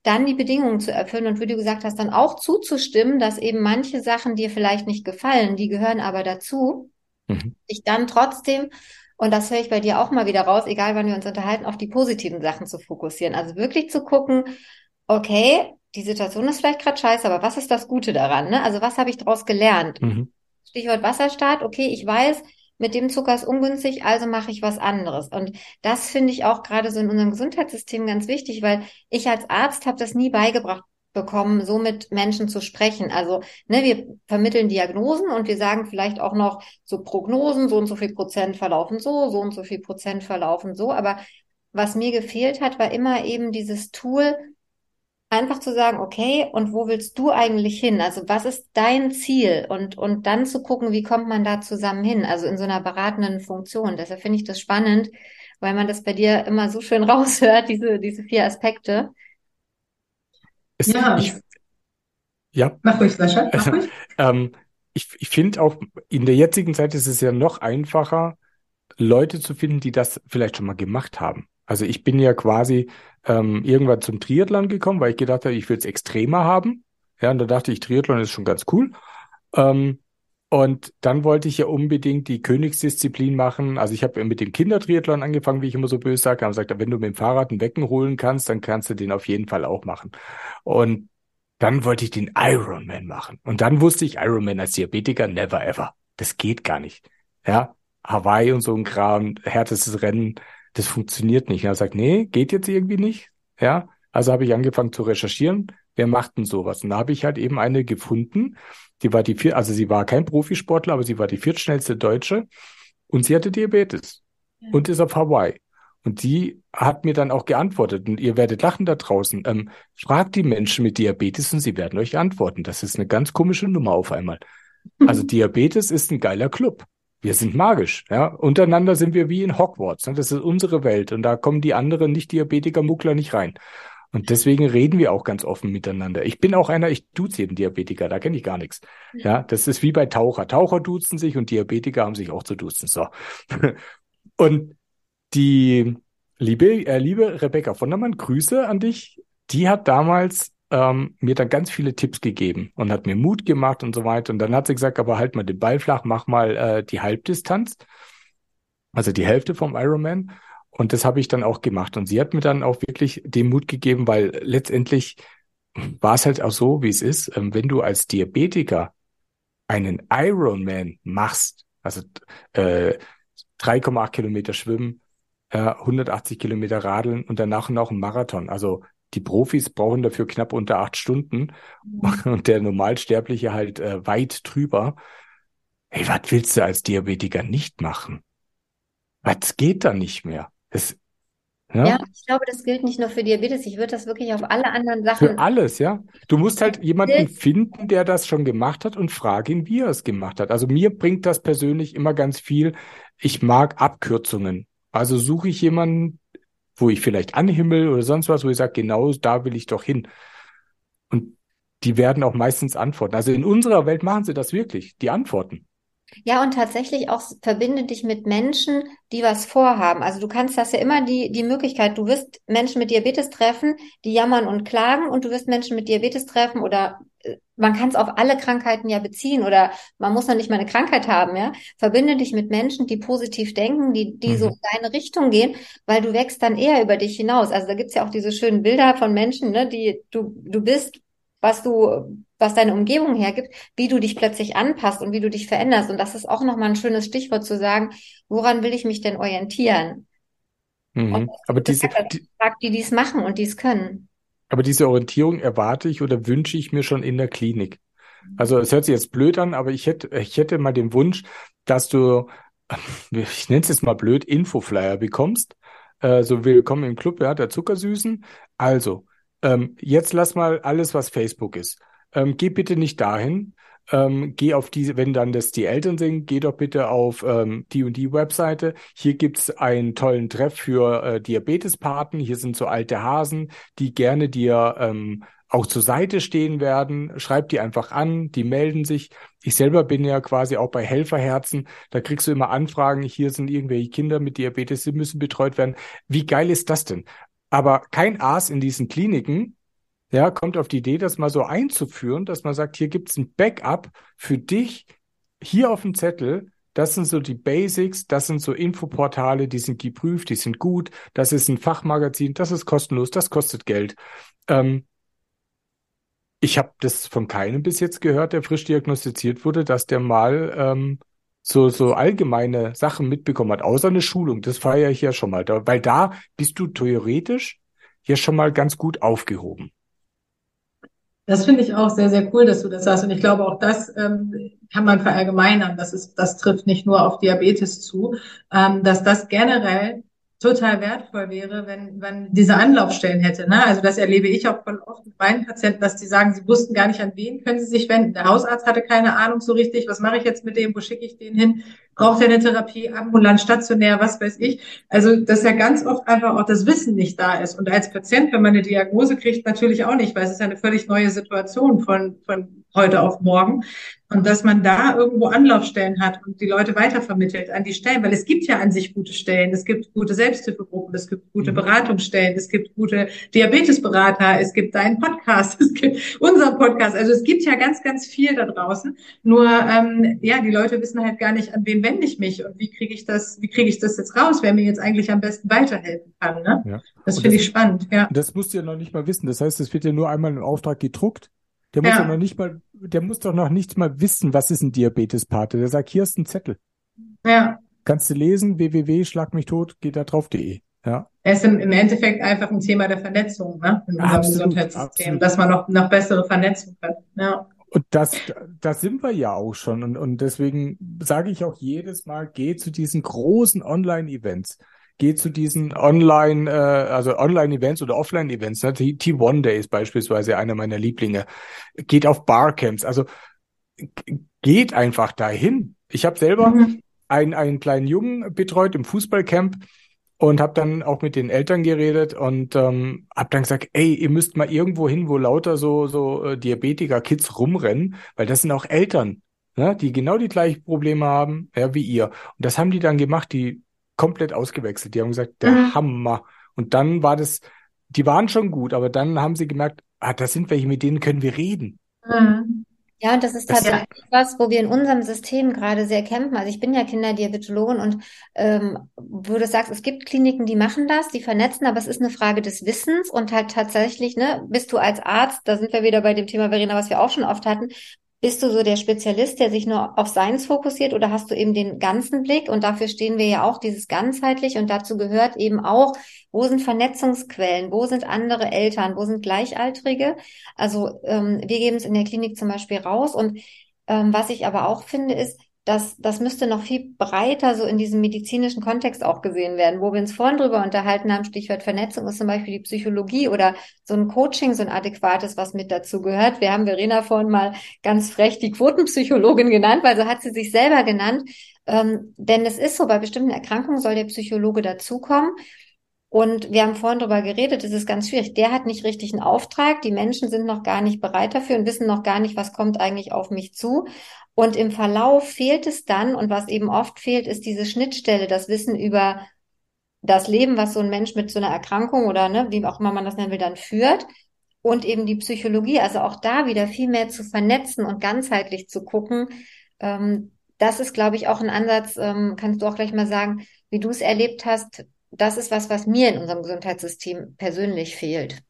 dann die Bedingungen zu erfüllen und wie du gesagt hast, dann auch zuzustimmen, dass eben manche Sachen dir vielleicht nicht gefallen, die gehören aber dazu, mhm. dich dann trotzdem, und das höre ich bei dir auch mal wieder raus, egal wann wir uns unterhalten, auf die positiven Sachen zu fokussieren. Also wirklich zu gucken, okay, die Situation ist vielleicht gerade scheiße, aber was ist das Gute daran? Ne? Also was habe ich daraus gelernt? Mhm. Stichwort Wasserstart, okay, ich weiß, mit dem Zucker ist ungünstig, also mache ich was anderes. Und das finde ich auch gerade so in unserem Gesundheitssystem ganz wichtig, weil ich als Arzt habe das nie beigebracht bekommen, so mit Menschen zu sprechen. Also, ne, wir vermitteln Diagnosen und wir sagen vielleicht auch noch so Prognosen, so und so viel Prozent verlaufen so, so und so viel Prozent verlaufen so. Aber was mir gefehlt hat, war immer eben dieses Tool, einfach zu sagen, okay, und wo willst du eigentlich hin? Also was ist dein Ziel? Und, und dann zu gucken, wie kommt man da zusammen hin? Also in so einer beratenden Funktion. Deshalb finde ich das spannend, weil man das bei dir immer so schön raushört, diese, diese vier Aspekte. Es, ja. Ich, ja. Mach ruhig, Sascha. Mach ruhig. ähm, ich ich finde auch, in der jetzigen Zeit ist es ja noch einfacher, Leute zu finden, die das vielleicht schon mal gemacht haben. Also ich bin ja quasi ähm, irgendwann zum Triathlon gekommen, weil ich gedacht habe, ich will es extremer haben. Ja, und da dachte ich, Triathlon ist schon ganz cool. Ähm, und dann wollte ich ja unbedingt die Königsdisziplin machen. Also ich habe mit dem Kindertriathlon angefangen, wie ich immer so böse sage. Haben gesagt, wenn du mit dem Fahrrad ein Becken holen kannst, dann kannst du den auf jeden Fall auch machen. Und dann wollte ich den Ironman machen. Und dann wusste ich, Ironman als Diabetiker, never ever. Das geht gar nicht. Ja, Hawaii und so ein Kram, härtestes Rennen, das funktioniert nicht. er sagt, nee, geht jetzt irgendwie nicht. Ja, also habe ich angefangen zu recherchieren, wer macht denn sowas? Und da habe ich halt eben eine gefunden, die war die vier, also sie war kein Profisportler, aber sie war die viertschnellste Deutsche und sie hatte Diabetes ja. und ist auf Hawaii. Und die hat mir dann auch geantwortet, und ihr werdet lachen da draußen, ähm, fragt die Menschen mit Diabetes und sie werden euch antworten. Das ist eine ganz komische Nummer auf einmal. Also Diabetes ist ein geiler Club wir sind magisch. Ja? Untereinander sind wir wie in Hogwarts. Ne? Das ist unsere Welt und da kommen die anderen Nicht-Diabetiker-Muckler nicht rein. Und deswegen reden wir auch ganz offen miteinander. Ich bin auch einer, ich duze jeden Diabetiker, da kenne ich gar nichts. Ja, das ist wie bei Taucher. Taucher duzen sich und Diabetiker haben sich auch zu duzen. So. Und die liebe, äh, liebe Rebecca Vondermann, Grüße an dich. Die hat damals ähm, mir dann ganz viele Tipps gegeben und hat mir Mut gemacht und so weiter. Und dann hat sie gesagt, aber halt mal den Ball flach, mach mal äh, die Halbdistanz, also die Hälfte vom Ironman. Und das habe ich dann auch gemacht. Und sie hat mir dann auch wirklich den Mut gegeben, weil letztendlich war es halt auch so, wie es ist. Ähm, wenn du als Diabetiker einen Ironman machst, also äh, 3,8 Kilometer schwimmen, äh, 180 Kilometer radeln und danach noch ein Marathon. Also die Profis brauchen dafür knapp unter acht Stunden mhm. und der Normalsterbliche halt äh, weit drüber. Hey, was willst du als Diabetiker nicht machen? Was geht da nicht mehr? Das, ja? ja, ich glaube, das gilt nicht nur für Diabetes. Ich würde das wirklich auf alle anderen Sachen. Für alles, ja. Du musst halt jemanden finden, der das schon gemacht hat und frag ihn, wie er es gemacht hat. Also mir bringt das persönlich immer ganz viel. Ich mag Abkürzungen. Also suche ich jemanden, wo ich vielleicht anhimmel oder sonst was, wo ich sage, genau da will ich doch hin. Und die werden auch meistens antworten. Also in unserer Welt machen sie das wirklich, die antworten. Ja, und tatsächlich auch verbinde dich mit Menschen, die was vorhaben. Also du kannst das ja immer die, die Möglichkeit, du wirst Menschen mit Diabetes treffen, die jammern und klagen und du wirst Menschen mit Diabetes treffen oder äh, man kann es auf alle Krankheiten ja beziehen oder man muss noch nicht mal eine Krankheit haben, ja. Verbinde dich mit Menschen, die positiv denken, die, die mhm. so in deine Richtung gehen, weil du wächst dann eher über dich hinaus. Also da gibt's ja auch diese schönen Bilder von Menschen, ne, die du, du bist, was du, was deine Umgebung hergibt, wie du dich plötzlich anpasst und wie du dich veränderst. Und das ist auch nochmal ein schönes Stichwort zu sagen, woran will ich mich denn orientieren? Mhm. Aber diese, die, die dies machen und dies können. Aber diese Orientierung erwarte ich oder wünsche ich mir schon in der Klinik. Also es hört sich jetzt blöd an, aber ich hätte, ich hätte mal den Wunsch, dass du, ich nenne es jetzt mal blöd, Infoflyer bekommst. Äh, so willkommen im Club, ja, der Zuckersüßen. Also, ähm, jetzt lass mal alles, was Facebook ist. Ähm, geh bitte nicht dahin. Ähm, geh auf diese, wenn dann das die Eltern sind, geh doch bitte auf ähm, die und die Webseite. Hier gibt's einen tollen Treff für äh, Diabetespaten. Hier sind so alte Hasen, die gerne dir ähm, auch zur Seite stehen werden. Schreib die einfach an, die melden sich. Ich selber bin ja quasi auch bei Helferherzen. Da kriegst du immer Anfragen. Hier sind irgendwelche Kinder mit Diabetes, die müssen betreut werden. Wie geil ist das denn? Aber kein Aas in diesen Kliniken, ja, kommt auf die Idee, das mal so einzuführen, dass man sagt, hier gibt's ein Backup für dich hier auf dem Zettel. Das sind so die Basics, das sind so Infoportale, die sind geprüft, die sind gut. Das ist ein Fachmagazin, das ist kostenlos, das kostet Geld. Ähm, ich habe das von keinem bis jetzt gehört, der frisch diagnostiziert wurde, dass der mal ähm, so, so allgemeine Sachen mitbekommen hat, außer eine Schulung. Das feiere ich ja schon mal. Da, weil da bist du theoretisch ja schon mal ganz gut aufgehoben. Das finde ich auch sehr, sehr cool, dass du das sagst. Und ich glaube, auch das ähm, kann man verallgemeinern. Das, ist, das trifft nicht nur auf Diabetes zu, ähm, dass das generell total wertvoll wäre, wenn wenn diese Anlaufstellen hätte. Ne? Also das erlebe ich auch von oft mit meinen Patienten, dass die sagen, sie wussten gar nicht, an wen können sie sich wenden. Der Hausarzt hatte keine Ahnung so richtig, was mache ich jetzt mit dem, wo schicke ich den hin? Braucht er eine Therapie, ambulant, stationär, was weiß ich. Also dass ja ganz oft einfach auch das Wissen nicht da ist. Und als Patient, wenn man eine Diagnose kriegt, natürlich auch nicht, weil es ist ja eine völlig neue Situation von, von heute auf morgen. Und dass man da irgendwo Anlaufstellen hat und die Leute weitervermittelt an die Stellen, weil es gibt ja an sich gute Stellen, es gibt gute Selbsthilfegruppen, es gibt gute mhm. Beratungsstellen, es gibt gute Diabetesberater, es gibt deinen Podcast, es gibt unseren Podcast. Also es gibt ja ganz, ganz viel da draußen. Nur ähm, ja, die Leute wissen halt gar nicht, an wen wende ich mich und wie kriege ich das, wie kriege ich das jetzt raus, wer mir jetzt eigentlich am besten weiterhelfen kann. Ne? Ja. Das finde ich spannend. Ja. Das musst du ja noch nicht mal wissen. Das heißt, es wird ja nur einmal im Auftrag gedruckt der muss ja. doch noch nicht mal, der muss doch noch nicht mal wissen, was ist ein Diabetespate. Der sagt, hier ist ein Zettel. Ja. Kannst du lesen, www, schlag mich tot, geht da drauf.de. Ja. Es ist im, im Endeffekt einfach ein Thema der Vernetzung, ne? In unserem absolut, Gesundheitssystem, absolut. dass man noch, noch bessere Vernetzung hat. Ja. Und das, das sind wir ja auch schon. Und, und deswegen sage ich auch jedes Mal, geh zu diesen großen Online-Events geht zu diesen Online, äh, also Online-Events oder Offline-Events. Ne? T1 Day ist beispielsweise einer meiner Lieblinge. Geht auf Barcamps. Also geht einfach dahin. Ich habe selber mhm. einen, einen kleinen Jungen betreut im Fußballcamp und habe dann auch mit den Eltern geredet und ähm, habe dann gesagt, ey, ihr müsst mal irgendwo hin, wo lauter so so äh, Diabetiker-Kids rumrennen, weil das sind auch Eltern, ne, die genau die gleichen Probleme haben ja, wie ihr. Und das haben die dann gemacht. Die komplett ausgewechselt. Die haben gesagt, der mhm. Hammer. Und dann war das, die waren schon gut, aber dann haben sie gemerkt, ah, das sind welche, mit denen können wir reden. Mhm. Ja, und das ist tatsächlich ja. was, wo wir in unserem System gerade sehr kämpfen. Also ich bin ja Kinderdiabetologin und ähm, wo du sagst, es gibt Kliniken, die machen das, die vernetzen, aber es ist eine Frage des Wissens und halt tatsächlich, ne, bist du als Arzt, da sind wir wieder bei dem Thema, Verena, was wir auch schon oft hatten, bist du so der Spezialist, der sich nur auf Seins fokussiert oder hast du eben den ganzen Blick? Und dafür stehen wir ja auch dieses ganzheitlich und dazu gehört eben auch, wo sind Vernetzungsquellen, wo sind andere Eltern, wo sind Gleichaltrige? Also ähm, wir geben es in der Klinik zum Beispiel raus und ähm, was ich aber auch finde, ist, das, das müsste noch viel breiter so in diesem medizinischen Kontext auch gesehen werden, wo wir uns vorhin drüber unterhalten haben, Stichwort Vernetzung ist zum Beispiel die Psychologie oder so ein Coaching, so ein adäquates, was mit dazu gehört. Wir haben Verena vorhin mal ganz frech die Quotenpsychologin genannt, weil so hat sie sich selber genannt. Ähm, denn es ist so, bei bestimmten Erkrankungen soll der Psychologe dazukommen. Und wir haben vorhin darüber geredet, es ist ganz schwierig. Der hat nicht richtig einen Auftrag, die Menschen sind noch gar nicht bereit dafür und wissen noch gar nicht, was kommt eigentlich auf mich zu. Und im Verlauf fehlt es dann, und was eben oft fehlt, ist diese Schnittstelle, das Wissen über das Leben, was so ein Mensch mit so einer Erkrankung oder ne, wie auch immer man das nennen will, dann führt. Und eben die Psychologie, also auch da wieder viel mehr zu vernetzen und ganzheitlich zu gucken. Ähm, das ist, glaube ich, auch ein Ansatz, ähm, kannst du auch gleich mal sagen, wie du es erlebt hast, das ist was, was mir in unserem Gesundheitssystem persönlich fehlt.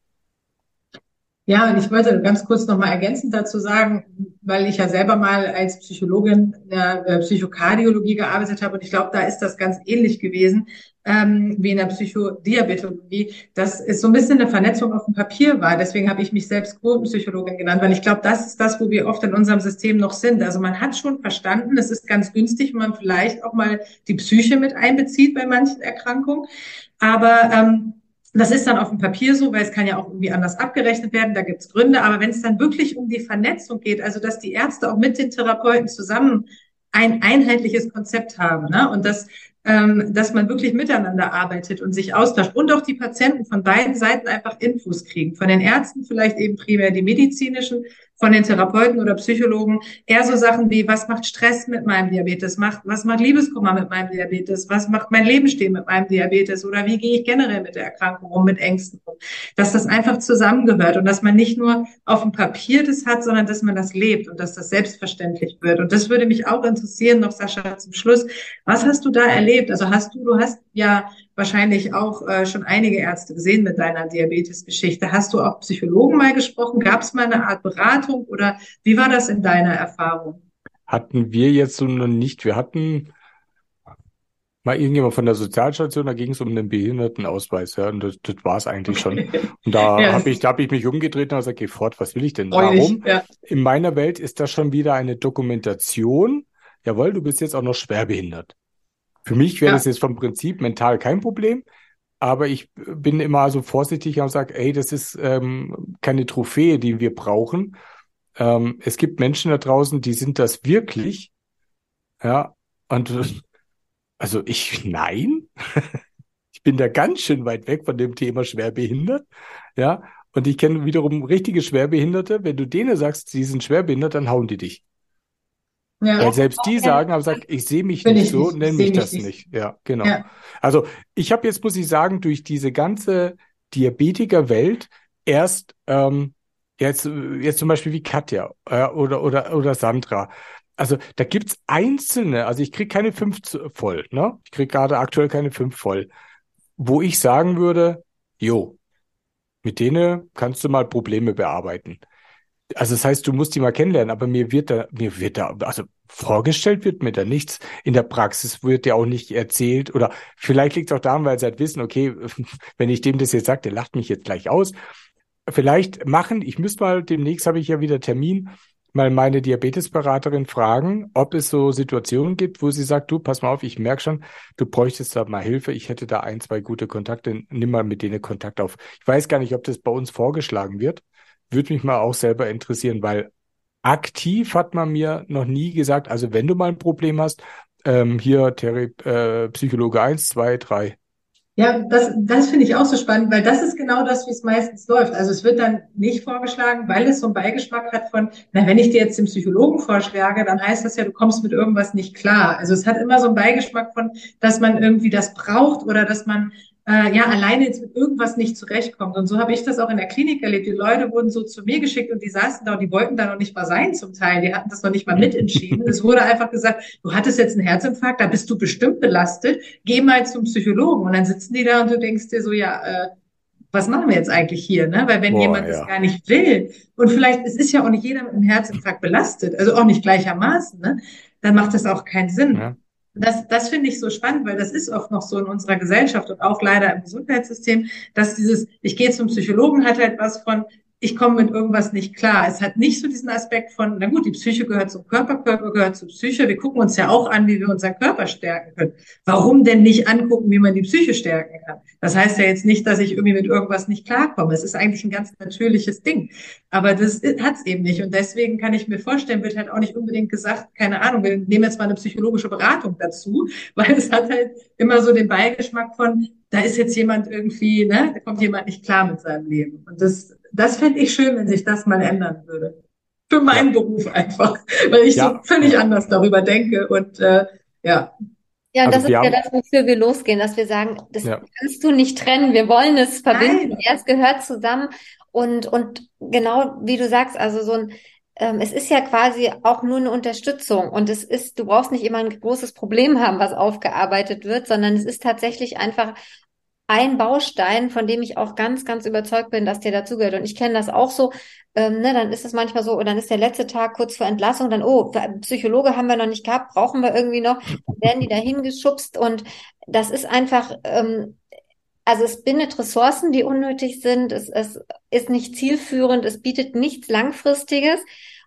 Ja, und ich wollte ganz kurz nochmal ergänzend dazu sagen, weil ich ja selber mal als Psychologin in der äh, Psychokardiologie gearbeitet habe und ich glaube, da ist das ganz ähnlich gewesen ähm, wie in der Psychodiabetologie, dass es so ein bisschen eine Vernetzung auf dem Papier war. Deswegen habe ich mich selbst Gruppenpsychologin genannt, weil ich glaube, das ist das, wo wir oft in unserem System noch sind. Also man hat schon verstanden, es ist ganz günstig, wenn man vielleicht auch mal die Psyche mit einbezieht bei manchen Erkrankungen. Aber ähm, das ist dann auf dem Papier so, weil es kann ja auch irgendwie anders abgerechnet werden, da gibt es Gründe. Aber wenn es dann wirklich um die Vernetzung geht, also dass die Ärzte auch mit den Therapeuten zusammen ein einheitliches Konzept haben ne? und dass ähm, dass man wirklich miteinander arbeitet und sich austauscht und auch die Patienten von beiden Seiten einfach Infos kriegen. Von den Ärzten vielleicht eben primär die medizinischen, von den Therapeuten oder Psychologen eher so Sachen wie, was macht Stress mit meinem Diabetes, macht, was macht Liebeskummer mit meinem Diabetes, was macht mein Lebensstil mit meinem Diabetes oder wie gehe ich generell mit der Erkrankung um, mit Ängsten um. Dass das einfach zusammengehört und dass man nicht nur auf dem Papier das hat, sondern dass man das lebt und dass das selbstverständlich wird. Und das würde mich auch interessieren, noch Sascha, zum Schluss. Was hast du da erlebt? Also hast du, du hast ja wahrscheinlich auch äh, schon einige Ärzte gesehen mit deiner Diabetes-Geschichte. Hast du auch Psychologen mal gesprochen? Gab es mal eine Art Beratung oder wie war das in deiner Erfahrung? Hatten wir jetzt so noch nicht. Wir hatten mal irgendjemand von der Sozialstation, da ging es um einen Behindertenausweis, ja, und das, das war es eigentlich schon. Und da ja, habe ich, da habe ich mich umgedreht und gesagt, geh fort, was will ich denn? Warum? Ja. In meiner Welt ist das schon wieder eine Dokumentation. Jawohl, du bist jetzt auch noch schwerbehindert. Für mich wäre ja. das jetzt vom Prinzip mental kein Problem, aber ich bin immer so vorsichtig und sage, ey, das ist ähm, keine Trophäe, die wir brauchen. Ähm, es gibt Menschen da draußen, die sind das wirklich. Ja, und also ich, nein. ich bin da ganz schön weit weg von dem Thema schwerbehindert. Ja, und ich kenne wiederum richtige Schwerbehinderte. Wenn du denen sagst, sie sind schwerbehindert, dann hauen die dich. Ja. Weil selbst die sagen, aber sagt, ich sehe mich nicht so, nenn mich das nicht. nicht. Ja, genau. Ja. Also ich habe jetzt, muss ich sagen, durch diese ganze Diabetiker-Welt erst ähm, jetzt, jetzt zum Beispiel wie Katja äh, oder, oder, oder Sandra. Also da gibt's einzelne, also ich krieg keine fünf voll, ne? Ich krieg gerade aktuell keine fünf voll, wo ich sagen würde, jo, mit denen kannst du mal Probleme bearbeiten. Also das heißt, du musst die mal kennenlernen, aber mir wird da, mir wird da, also vorgestellt wird mir da nichts. In der Praxis wird ja auch nicht erzählt oder vielleicht liegt es auch daran, weil sie halt wissen, okay, wenn ich dem das jetzt sage, der lacht mich jetzt gleich aus. Vielleicht machen, ich müsste mal, demnächst habe ich ja wieder Termin, mal meine Diabetesberaterin fragen, ob es so Situationen gibt, wo sie sagt, du, pass mal auf, ich merke schon, du bräuchtest da mal Hilfe, ich hätte da ein, zwei gute Kontakte, nimm mal mit denen Kontakt auf. Ich weiß gar nicht, ob das bei uns vorgeschlagen wird würde mich mal auch selber interessieren, weil aktiv hat man mir noch nie gesagt, also wenn du mal ein Problem hast, ähm, hier Terry, äh, Psychologe 1, 2, 3. Ja, das, das finde ich auch so spannend, weil das ist genau das, wie es meistens läuft. Also es wird dann nicht vorgeschlagen, weil es so einen Beigeschmack hat von, na, wenn ich dir jetzt den Psychologen vorschlage, dann heißt das ja, du kommst mit irgendwas nicht klar. Also es hat immer so einen Beigeschmack von, dass man irgendwie das braucht oder dass man äh, ja alleine jetzt mit irgendwas nicht zurechtkommt. Und so habe ich das auch in der Klinik erlebt. Die Leute wurden so zu mir geschickt und die saßen da und die wollten da noch nicht mal sein zum Teil. Die hatten das noch nicht mal mitentschieden. es wurde einfach gesagt, du hattest jetzt einen Herzinfarkt, da bist du bestimmt belastet, geh mal zum Psychologen. Und dann sitzen die da und du denkst dir so, ja, äh, was machen wir jetzt eigentlich hier? Ne? Weil wenn Boah, jemand ja. das gar nicht will und vielleicht, es ist ja auch nicht jeder mit einem Herzinfarkt belastet, also auch nicht gleichermaßen, ne? dann macht das auch keinen Sinn. Ja das, das finde ich so spannend, weil das ist oft noch so in unserer Gesellschaft und auch leider im Gesundheitssystem, dass dieses, ich gehe zum Psychologen, hat halt was von, ich komme mit irgendwas nicht klar. Es hat nicht so diesen Aspekt von, na gut, die Psyche gehört zum Körper, Körper gehört zur Psyche. Wir gucken uns ja auch an, wie wir unseren Körper stärken können. Warum denn nicht angucken, wie man die Psyche stärken kann? Das heißt ja jetzt nicht, dass ich irgendwie mit irgendwas nicht klarkomme. Es ist eigentlich ein ganz natürliches Ding. Aber das hat es eben nicht. Und deswegen kann ich mir vorstellen, wird halt auch nicht unbedingt gesagt, keine Ahnung, wir nehmen jetzt mal eine psychologische Beratung dazu, weil es hat halt immer so den Beigeschmack von, da ist jetzt jemand irgendwie, ne, da kommt jemand nicht klar mit seinem Leben. Und das das fände ich schön, wenn sich das mal ändern würde. Für meinen ja. Beruf einfach, weil ich ja. so völlig anders darüber denke und äh, ja. Ja, und also das ist ja das, wofür wir losgehen, dass wir sagen, das ja. kannst du nicht trennen. Wir wollen es verbinden. Nein. Es gehört zusammen. Und, und genau wie du sagst, also so ein, ähm, es ist ja quasi auch nur eine Unterstützung. Und es ist, du brauchst nicht immer ein großes Problem haben, was aufgearbeitet wird, sondern es ist tatsächlich einfach ein Baustein, von dem ich auch ganz, ganz überzeugt bin, dass der dazugehört. Und ich kenne das auch so. Ähm, ne, dann ist es manchmal so, oder dann ist der letzte Tag kurz vor Entlassung, dann, oh, Psychologe haben wir noch nicht gehabt, brauchen wir irgendwie noch, dann werden die da hingeschubst. Und das ist einfach, ähm, also es bindet Ressourcen, die unnötig sind. Es, es ist nicht zielführend. Es bietet nichts Langfristiges.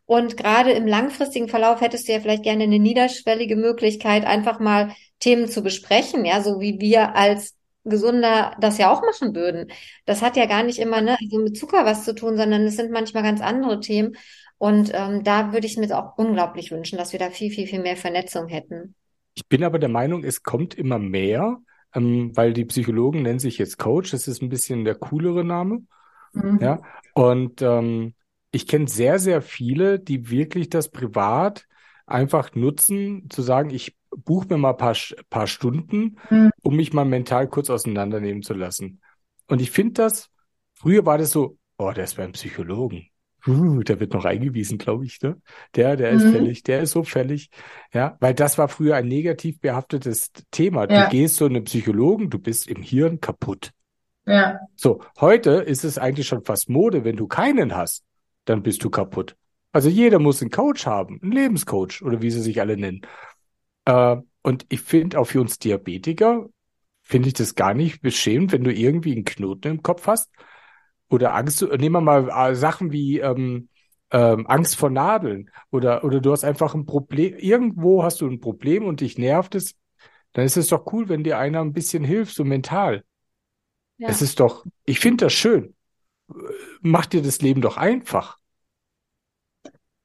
Und gerade im langfristigen Verlauf hättest du ja vielleicht gerne eine niederschwellige Möglichkeit, einfach mal Themen zu besprechen, ja, so wie wir als gesunder das ja auch machen würden. Das hat ja gar nicht immer ne, also mit Zucker was zu tun, sondern es sind manchmal ganz andere Themen. Und ähm, da würde ich mir auch unglaublich wünschen, dass wir da viel, viel, viel mehr Vernetzung hätten. Ich bin aber der Meinung, es kommt immer mehr, ähm, weil die Psychologen nennen sich jetzt Coach. Das ist ein bisschen der coolere Name. Mhm. Ja. Und ähm, ich kenne sehr, sehr viele, die wirklich das privat einfach nutzen, zu sagen, ich buche mir mal ein paar, paar Stunden, mhm. um mich mal mental kurz auseinandernehmen zu lassen. Und ich finde das, früher war das so, oh, der ist beim Psychologen. Uh, der wird noch eingewiesen, glaube ich, ne? Der, der ist mhm. fällig, der ist so fällig. Ja, weil das war früher ein negativ behaftetes Thema. Ja. Du gehst zu einem Psychologen, du bist im Hirn kaputt. Ja. So, heute ist es eigentlich schon fast Mode, wenn du keinen hast, dann bist du kaputt. Also jeder muss einen Coach haben, einen Lebenscoach oder wie sie sich alle nennen. Äh, und ich finde auch für uns Diabetiker, finde ich das gar nicht beschämend, wenn du irgendwie einen Knoten im Kopf hast oder Angst, nehmen wir mal äh, Sachen wie ähm, ähm, Angst vor Nadeln oder, oder du hast einfach ein Problem, irgendwo hast du ein Problem und dich nervt es, dann ist es doch cool, wenn dir einer ein bisschen hilft, so mental. Ja. Es ist doch, ich finde das schön. Mach dir das Leben doch einfach.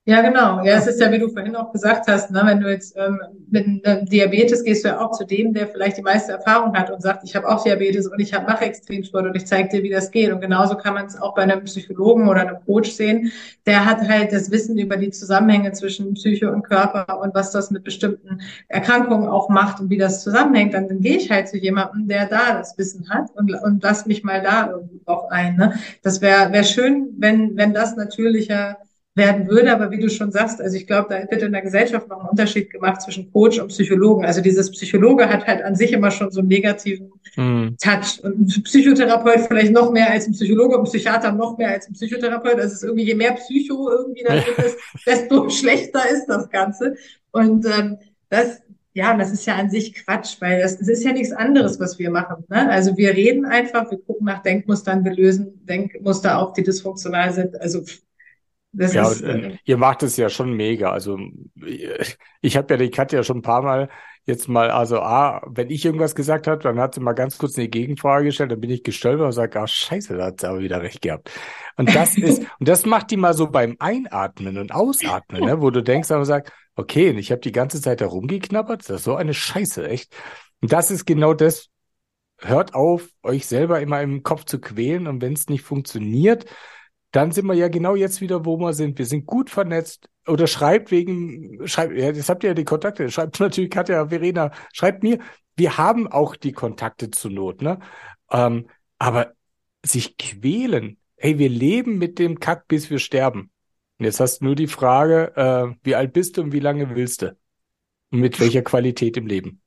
Ja, genau. Ja, es ist ja, wie du vorhin auch gesagt hast, ne, wenn du jetzt ähm, mit einem Diabetes gehst du ja auch zu dem, der vielleicht die meiste Erfahrung hat und sagt, ich habe auch Diabetes und ich hab, mache Extremsport und ich zeige dir, wie das geht. Und genauso kann man es auch bei einem Psychologen oder einem Coach sehen. Der hat halt das Wissen über die Zusammenhänge zwischen Psyche und Körper und was das mit bestimmten Erkrankungen auch macht und wie das zusammenhängt. Dann, dann gehe ich halt zu jemandem, der da das Wissen hat und, und lass mich mal da irgendwie drauf ein. Ne? Das wäre wär schön, wenn, wenn das natürlicher werden würde. Aber wie du schon sagst, also ich glaube, da wird in der Gesellschaft noch ein Unterschied gemacht zwischen Coach und Psychologen. Also dieses Psychologe hat halt an sich immer schon so einen negativen mhm. Touch. Und ein Psychotherapeut vielleicht noch mehr als ein Psychologe und ein Psychiater noch mehr als ein Psychotherapeut. Also es ist irgendwie, je mehr Psycho irgendwie da ist, desto schlechter ist das Ganze. Und ähm, das, ja, das ist ja an sich Quatsch, weil das, das ist ja nichts anderes, was wir machen. Ne? Also wir reden einfach, wir gucken nach Denkmustern, wir lösen Denkmuster auf, die dysfunktional sind. Also das ja, ist, äh, ihr macht es ja schon mega. Also ich habe ja die Katja schon ein paar Mal jetzt mal, also ah, wenn ich irgendwas gesagt habe, dann hat sie mal ganz kurz eine Gegenfrage gestellt, dann bin ich gestolpert und sage, ah scheiße, da hat sie aber wieder recht gehabt. Und das ist, und das macht die mal so beim Einatmen und Ausatmen, ne, wo du denkst, aber sag, okay, ich habe die ganze Zeit da rumgeknabbert, das ist so eine Scheiße, echt. Und das ist genau das, hört auf, euch selber immer im Kopf zu quälen und wenn es nicht funktioniert, dann sind wir ja genau jetzt wieder, wo wir sind. Wir sind gut vernetzt. Oder schreibt wegen, schreibt, ja, das habt ihr ja die Kontakte. Schreibt natürlich Katja, Verena, schreibt mir. Wir haben auch die Kontakte zur Not, ne? Ähm, aber sich quälen. Hey, wir leben mit dem Kack, bis wir sterben. Und jetzt hast du nur die Frage, äh, wie alt bist du und wie lange willst du? Und mit welcher Qualität im Leben?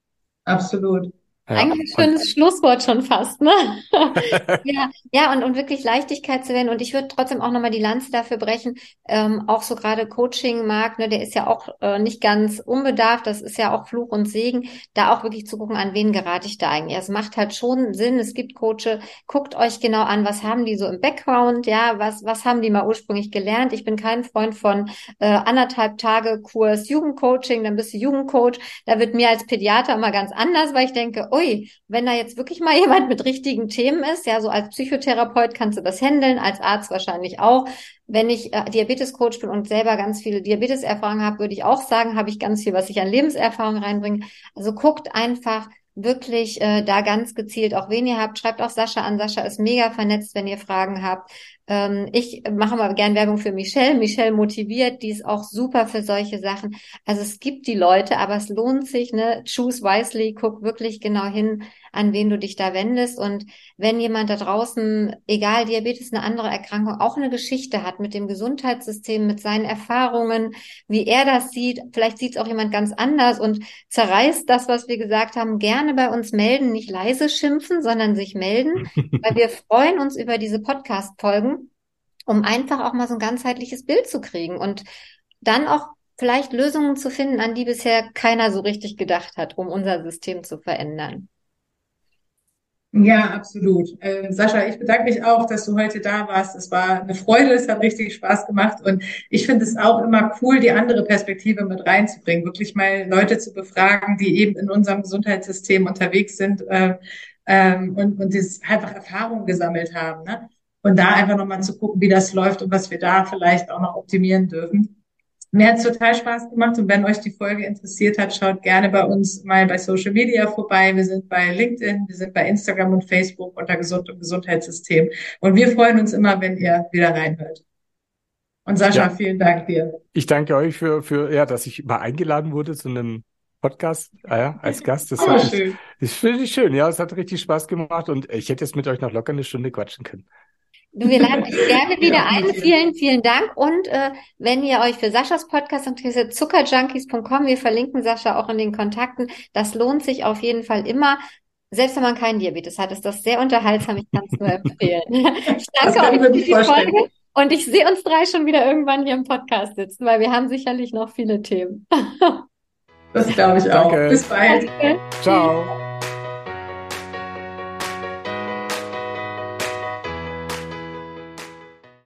Absolut. Ja, Eigentlich ein schönes Schlusswort schon fast, ne? ja, ja, und, und wirklich Leichtigkeit zu werden. Und ich würde trotzdem auch nochmal die Lanze dafür brechen, ähm, auch so gerade Coaching-Markt, ne, der ist ja auch äh, nicht ganz unbedarft, das ist ja auch Fluch und Segen, da auch wirklich zu gucken, an wen gerate ich da eigentlich. Es macht halt schon Sinn, es gibt Coache, guckt euch genau an, was haben die so im Background, ja, was, was haben die mal ursprünglich gelernt. Ich bin kein Freund von äh, anderthalb Tage Kurs Jugendcoaching, dann bist du Jugendcoach. Da wird mir als Pädiater immer ganz anders, weil ich denke, oh, ui, wenn da jetzt wirklich mal jemand mit richtigen Themen ist, ja, so als Psychotherapeut kannst du das handeln, als Arzt wahrscheinlich auch. Wenn ich äh, Diabetes-Coach bin und selber ganz viele Diabetes-Erfahrungen habe, würde ich auch sagen, habe ich ganz viel, was ich an Lebenserfahrung reinbringe. Also guckt einfach, wirklich äh, da ganz gezielt auch wen ihr habt. Schreibt auch Sascha an. Sascha ist mega vernetzt, wenn ihr Fragen habt. Ähm, ich mache mal gern Werbung für Michelle. Michelle motiviert, die ist auch super für solche Sachen. Also es gibt die Leute, aber es lohnt sich, ne? Choose wisely, guck wirklich genau hin, an wen du dich da wendest. Und wenn jemand da draußen, egal Diabetes, eine andere Erkrankung, auch eine Geschichte hat mit dem Gesundheitssystem, mit seinen Erfahrungen, wie er das sieht, vielleicht sieht es auch jemand ganz anders und zerreißt das, was wir gesagt haben, gerne bei uns melden, nicht leise schimpfen, sondern sich melden, weil wir freuen uns über diese Podcast-Folgen, um einfach auch mal so ein ganzheitliches Bild zu kriegen und dann auch vielleicht Lösungen zu finden, an die bisher keiner so richtig gedacht hat, um unser System zu verändern. Ja, absolut. Äh, Sascha, ich bedanke mich auch, dass du heute da warst. Es war eine Freude, es hat richtig Spaß gemacht und ich finde es auch immer cool, die andere Perspektive mit reinzubringen, wirklich mal Leute zu befragen, die eben in unserem Gesundheitssystem unterwegs sind äh, ähm, und, und dieses einfach Erfahrungen gesammelt haben. Ne? Und da einfach nochmal zu gucken, wie das läuft und was wir da vielleicht auch noch optimieren dürfen. Mir hat es total Spaß gemacht und wenn euch die Folge interessiert hat, schaut gerne bei uns mal bei Social Media vorbei. Wir sind bei LinkedIn, wir sind bei Instagram und Facebook unter Gesund und Gesundheitssystem. Und wir freuen uns immer, wenn ihr wieder reinhört. Und Sascha, ja. vielen Dank dir. Ich danke euch für, für, ja, dass ich mal eingeladen wurde zu einem Podcast ah ja, als Gast. Das, oh, schön. das finde ich schön. Ja, es hat richtig Spaß gemacht und ich hätte jetzt mit euch noch locker eine Stunde quatschen können. Wir laden euch gerne wieder ein. Vielen, vielen Dank. Und äh, wenn ihr euch für Saschas Podcast interessiert, zuckerjunkies.com, wir verlinken Sascha auch in den Kontakten. Das lohnt sich auf jeden Fall immer. Selbst wenn man keinen Diabetes hat, ist das sehr unterhaltsam. Ich kann es nur empfehlen. Ich danke euch für die Folge. Und ich sehe uns drei schon wieder irgendwann hier im Podcast sitzen, weil wir haben sicherlich noch viele Themen. Das glaube ich auch. Danke. Bis bald. Danke. Ciao.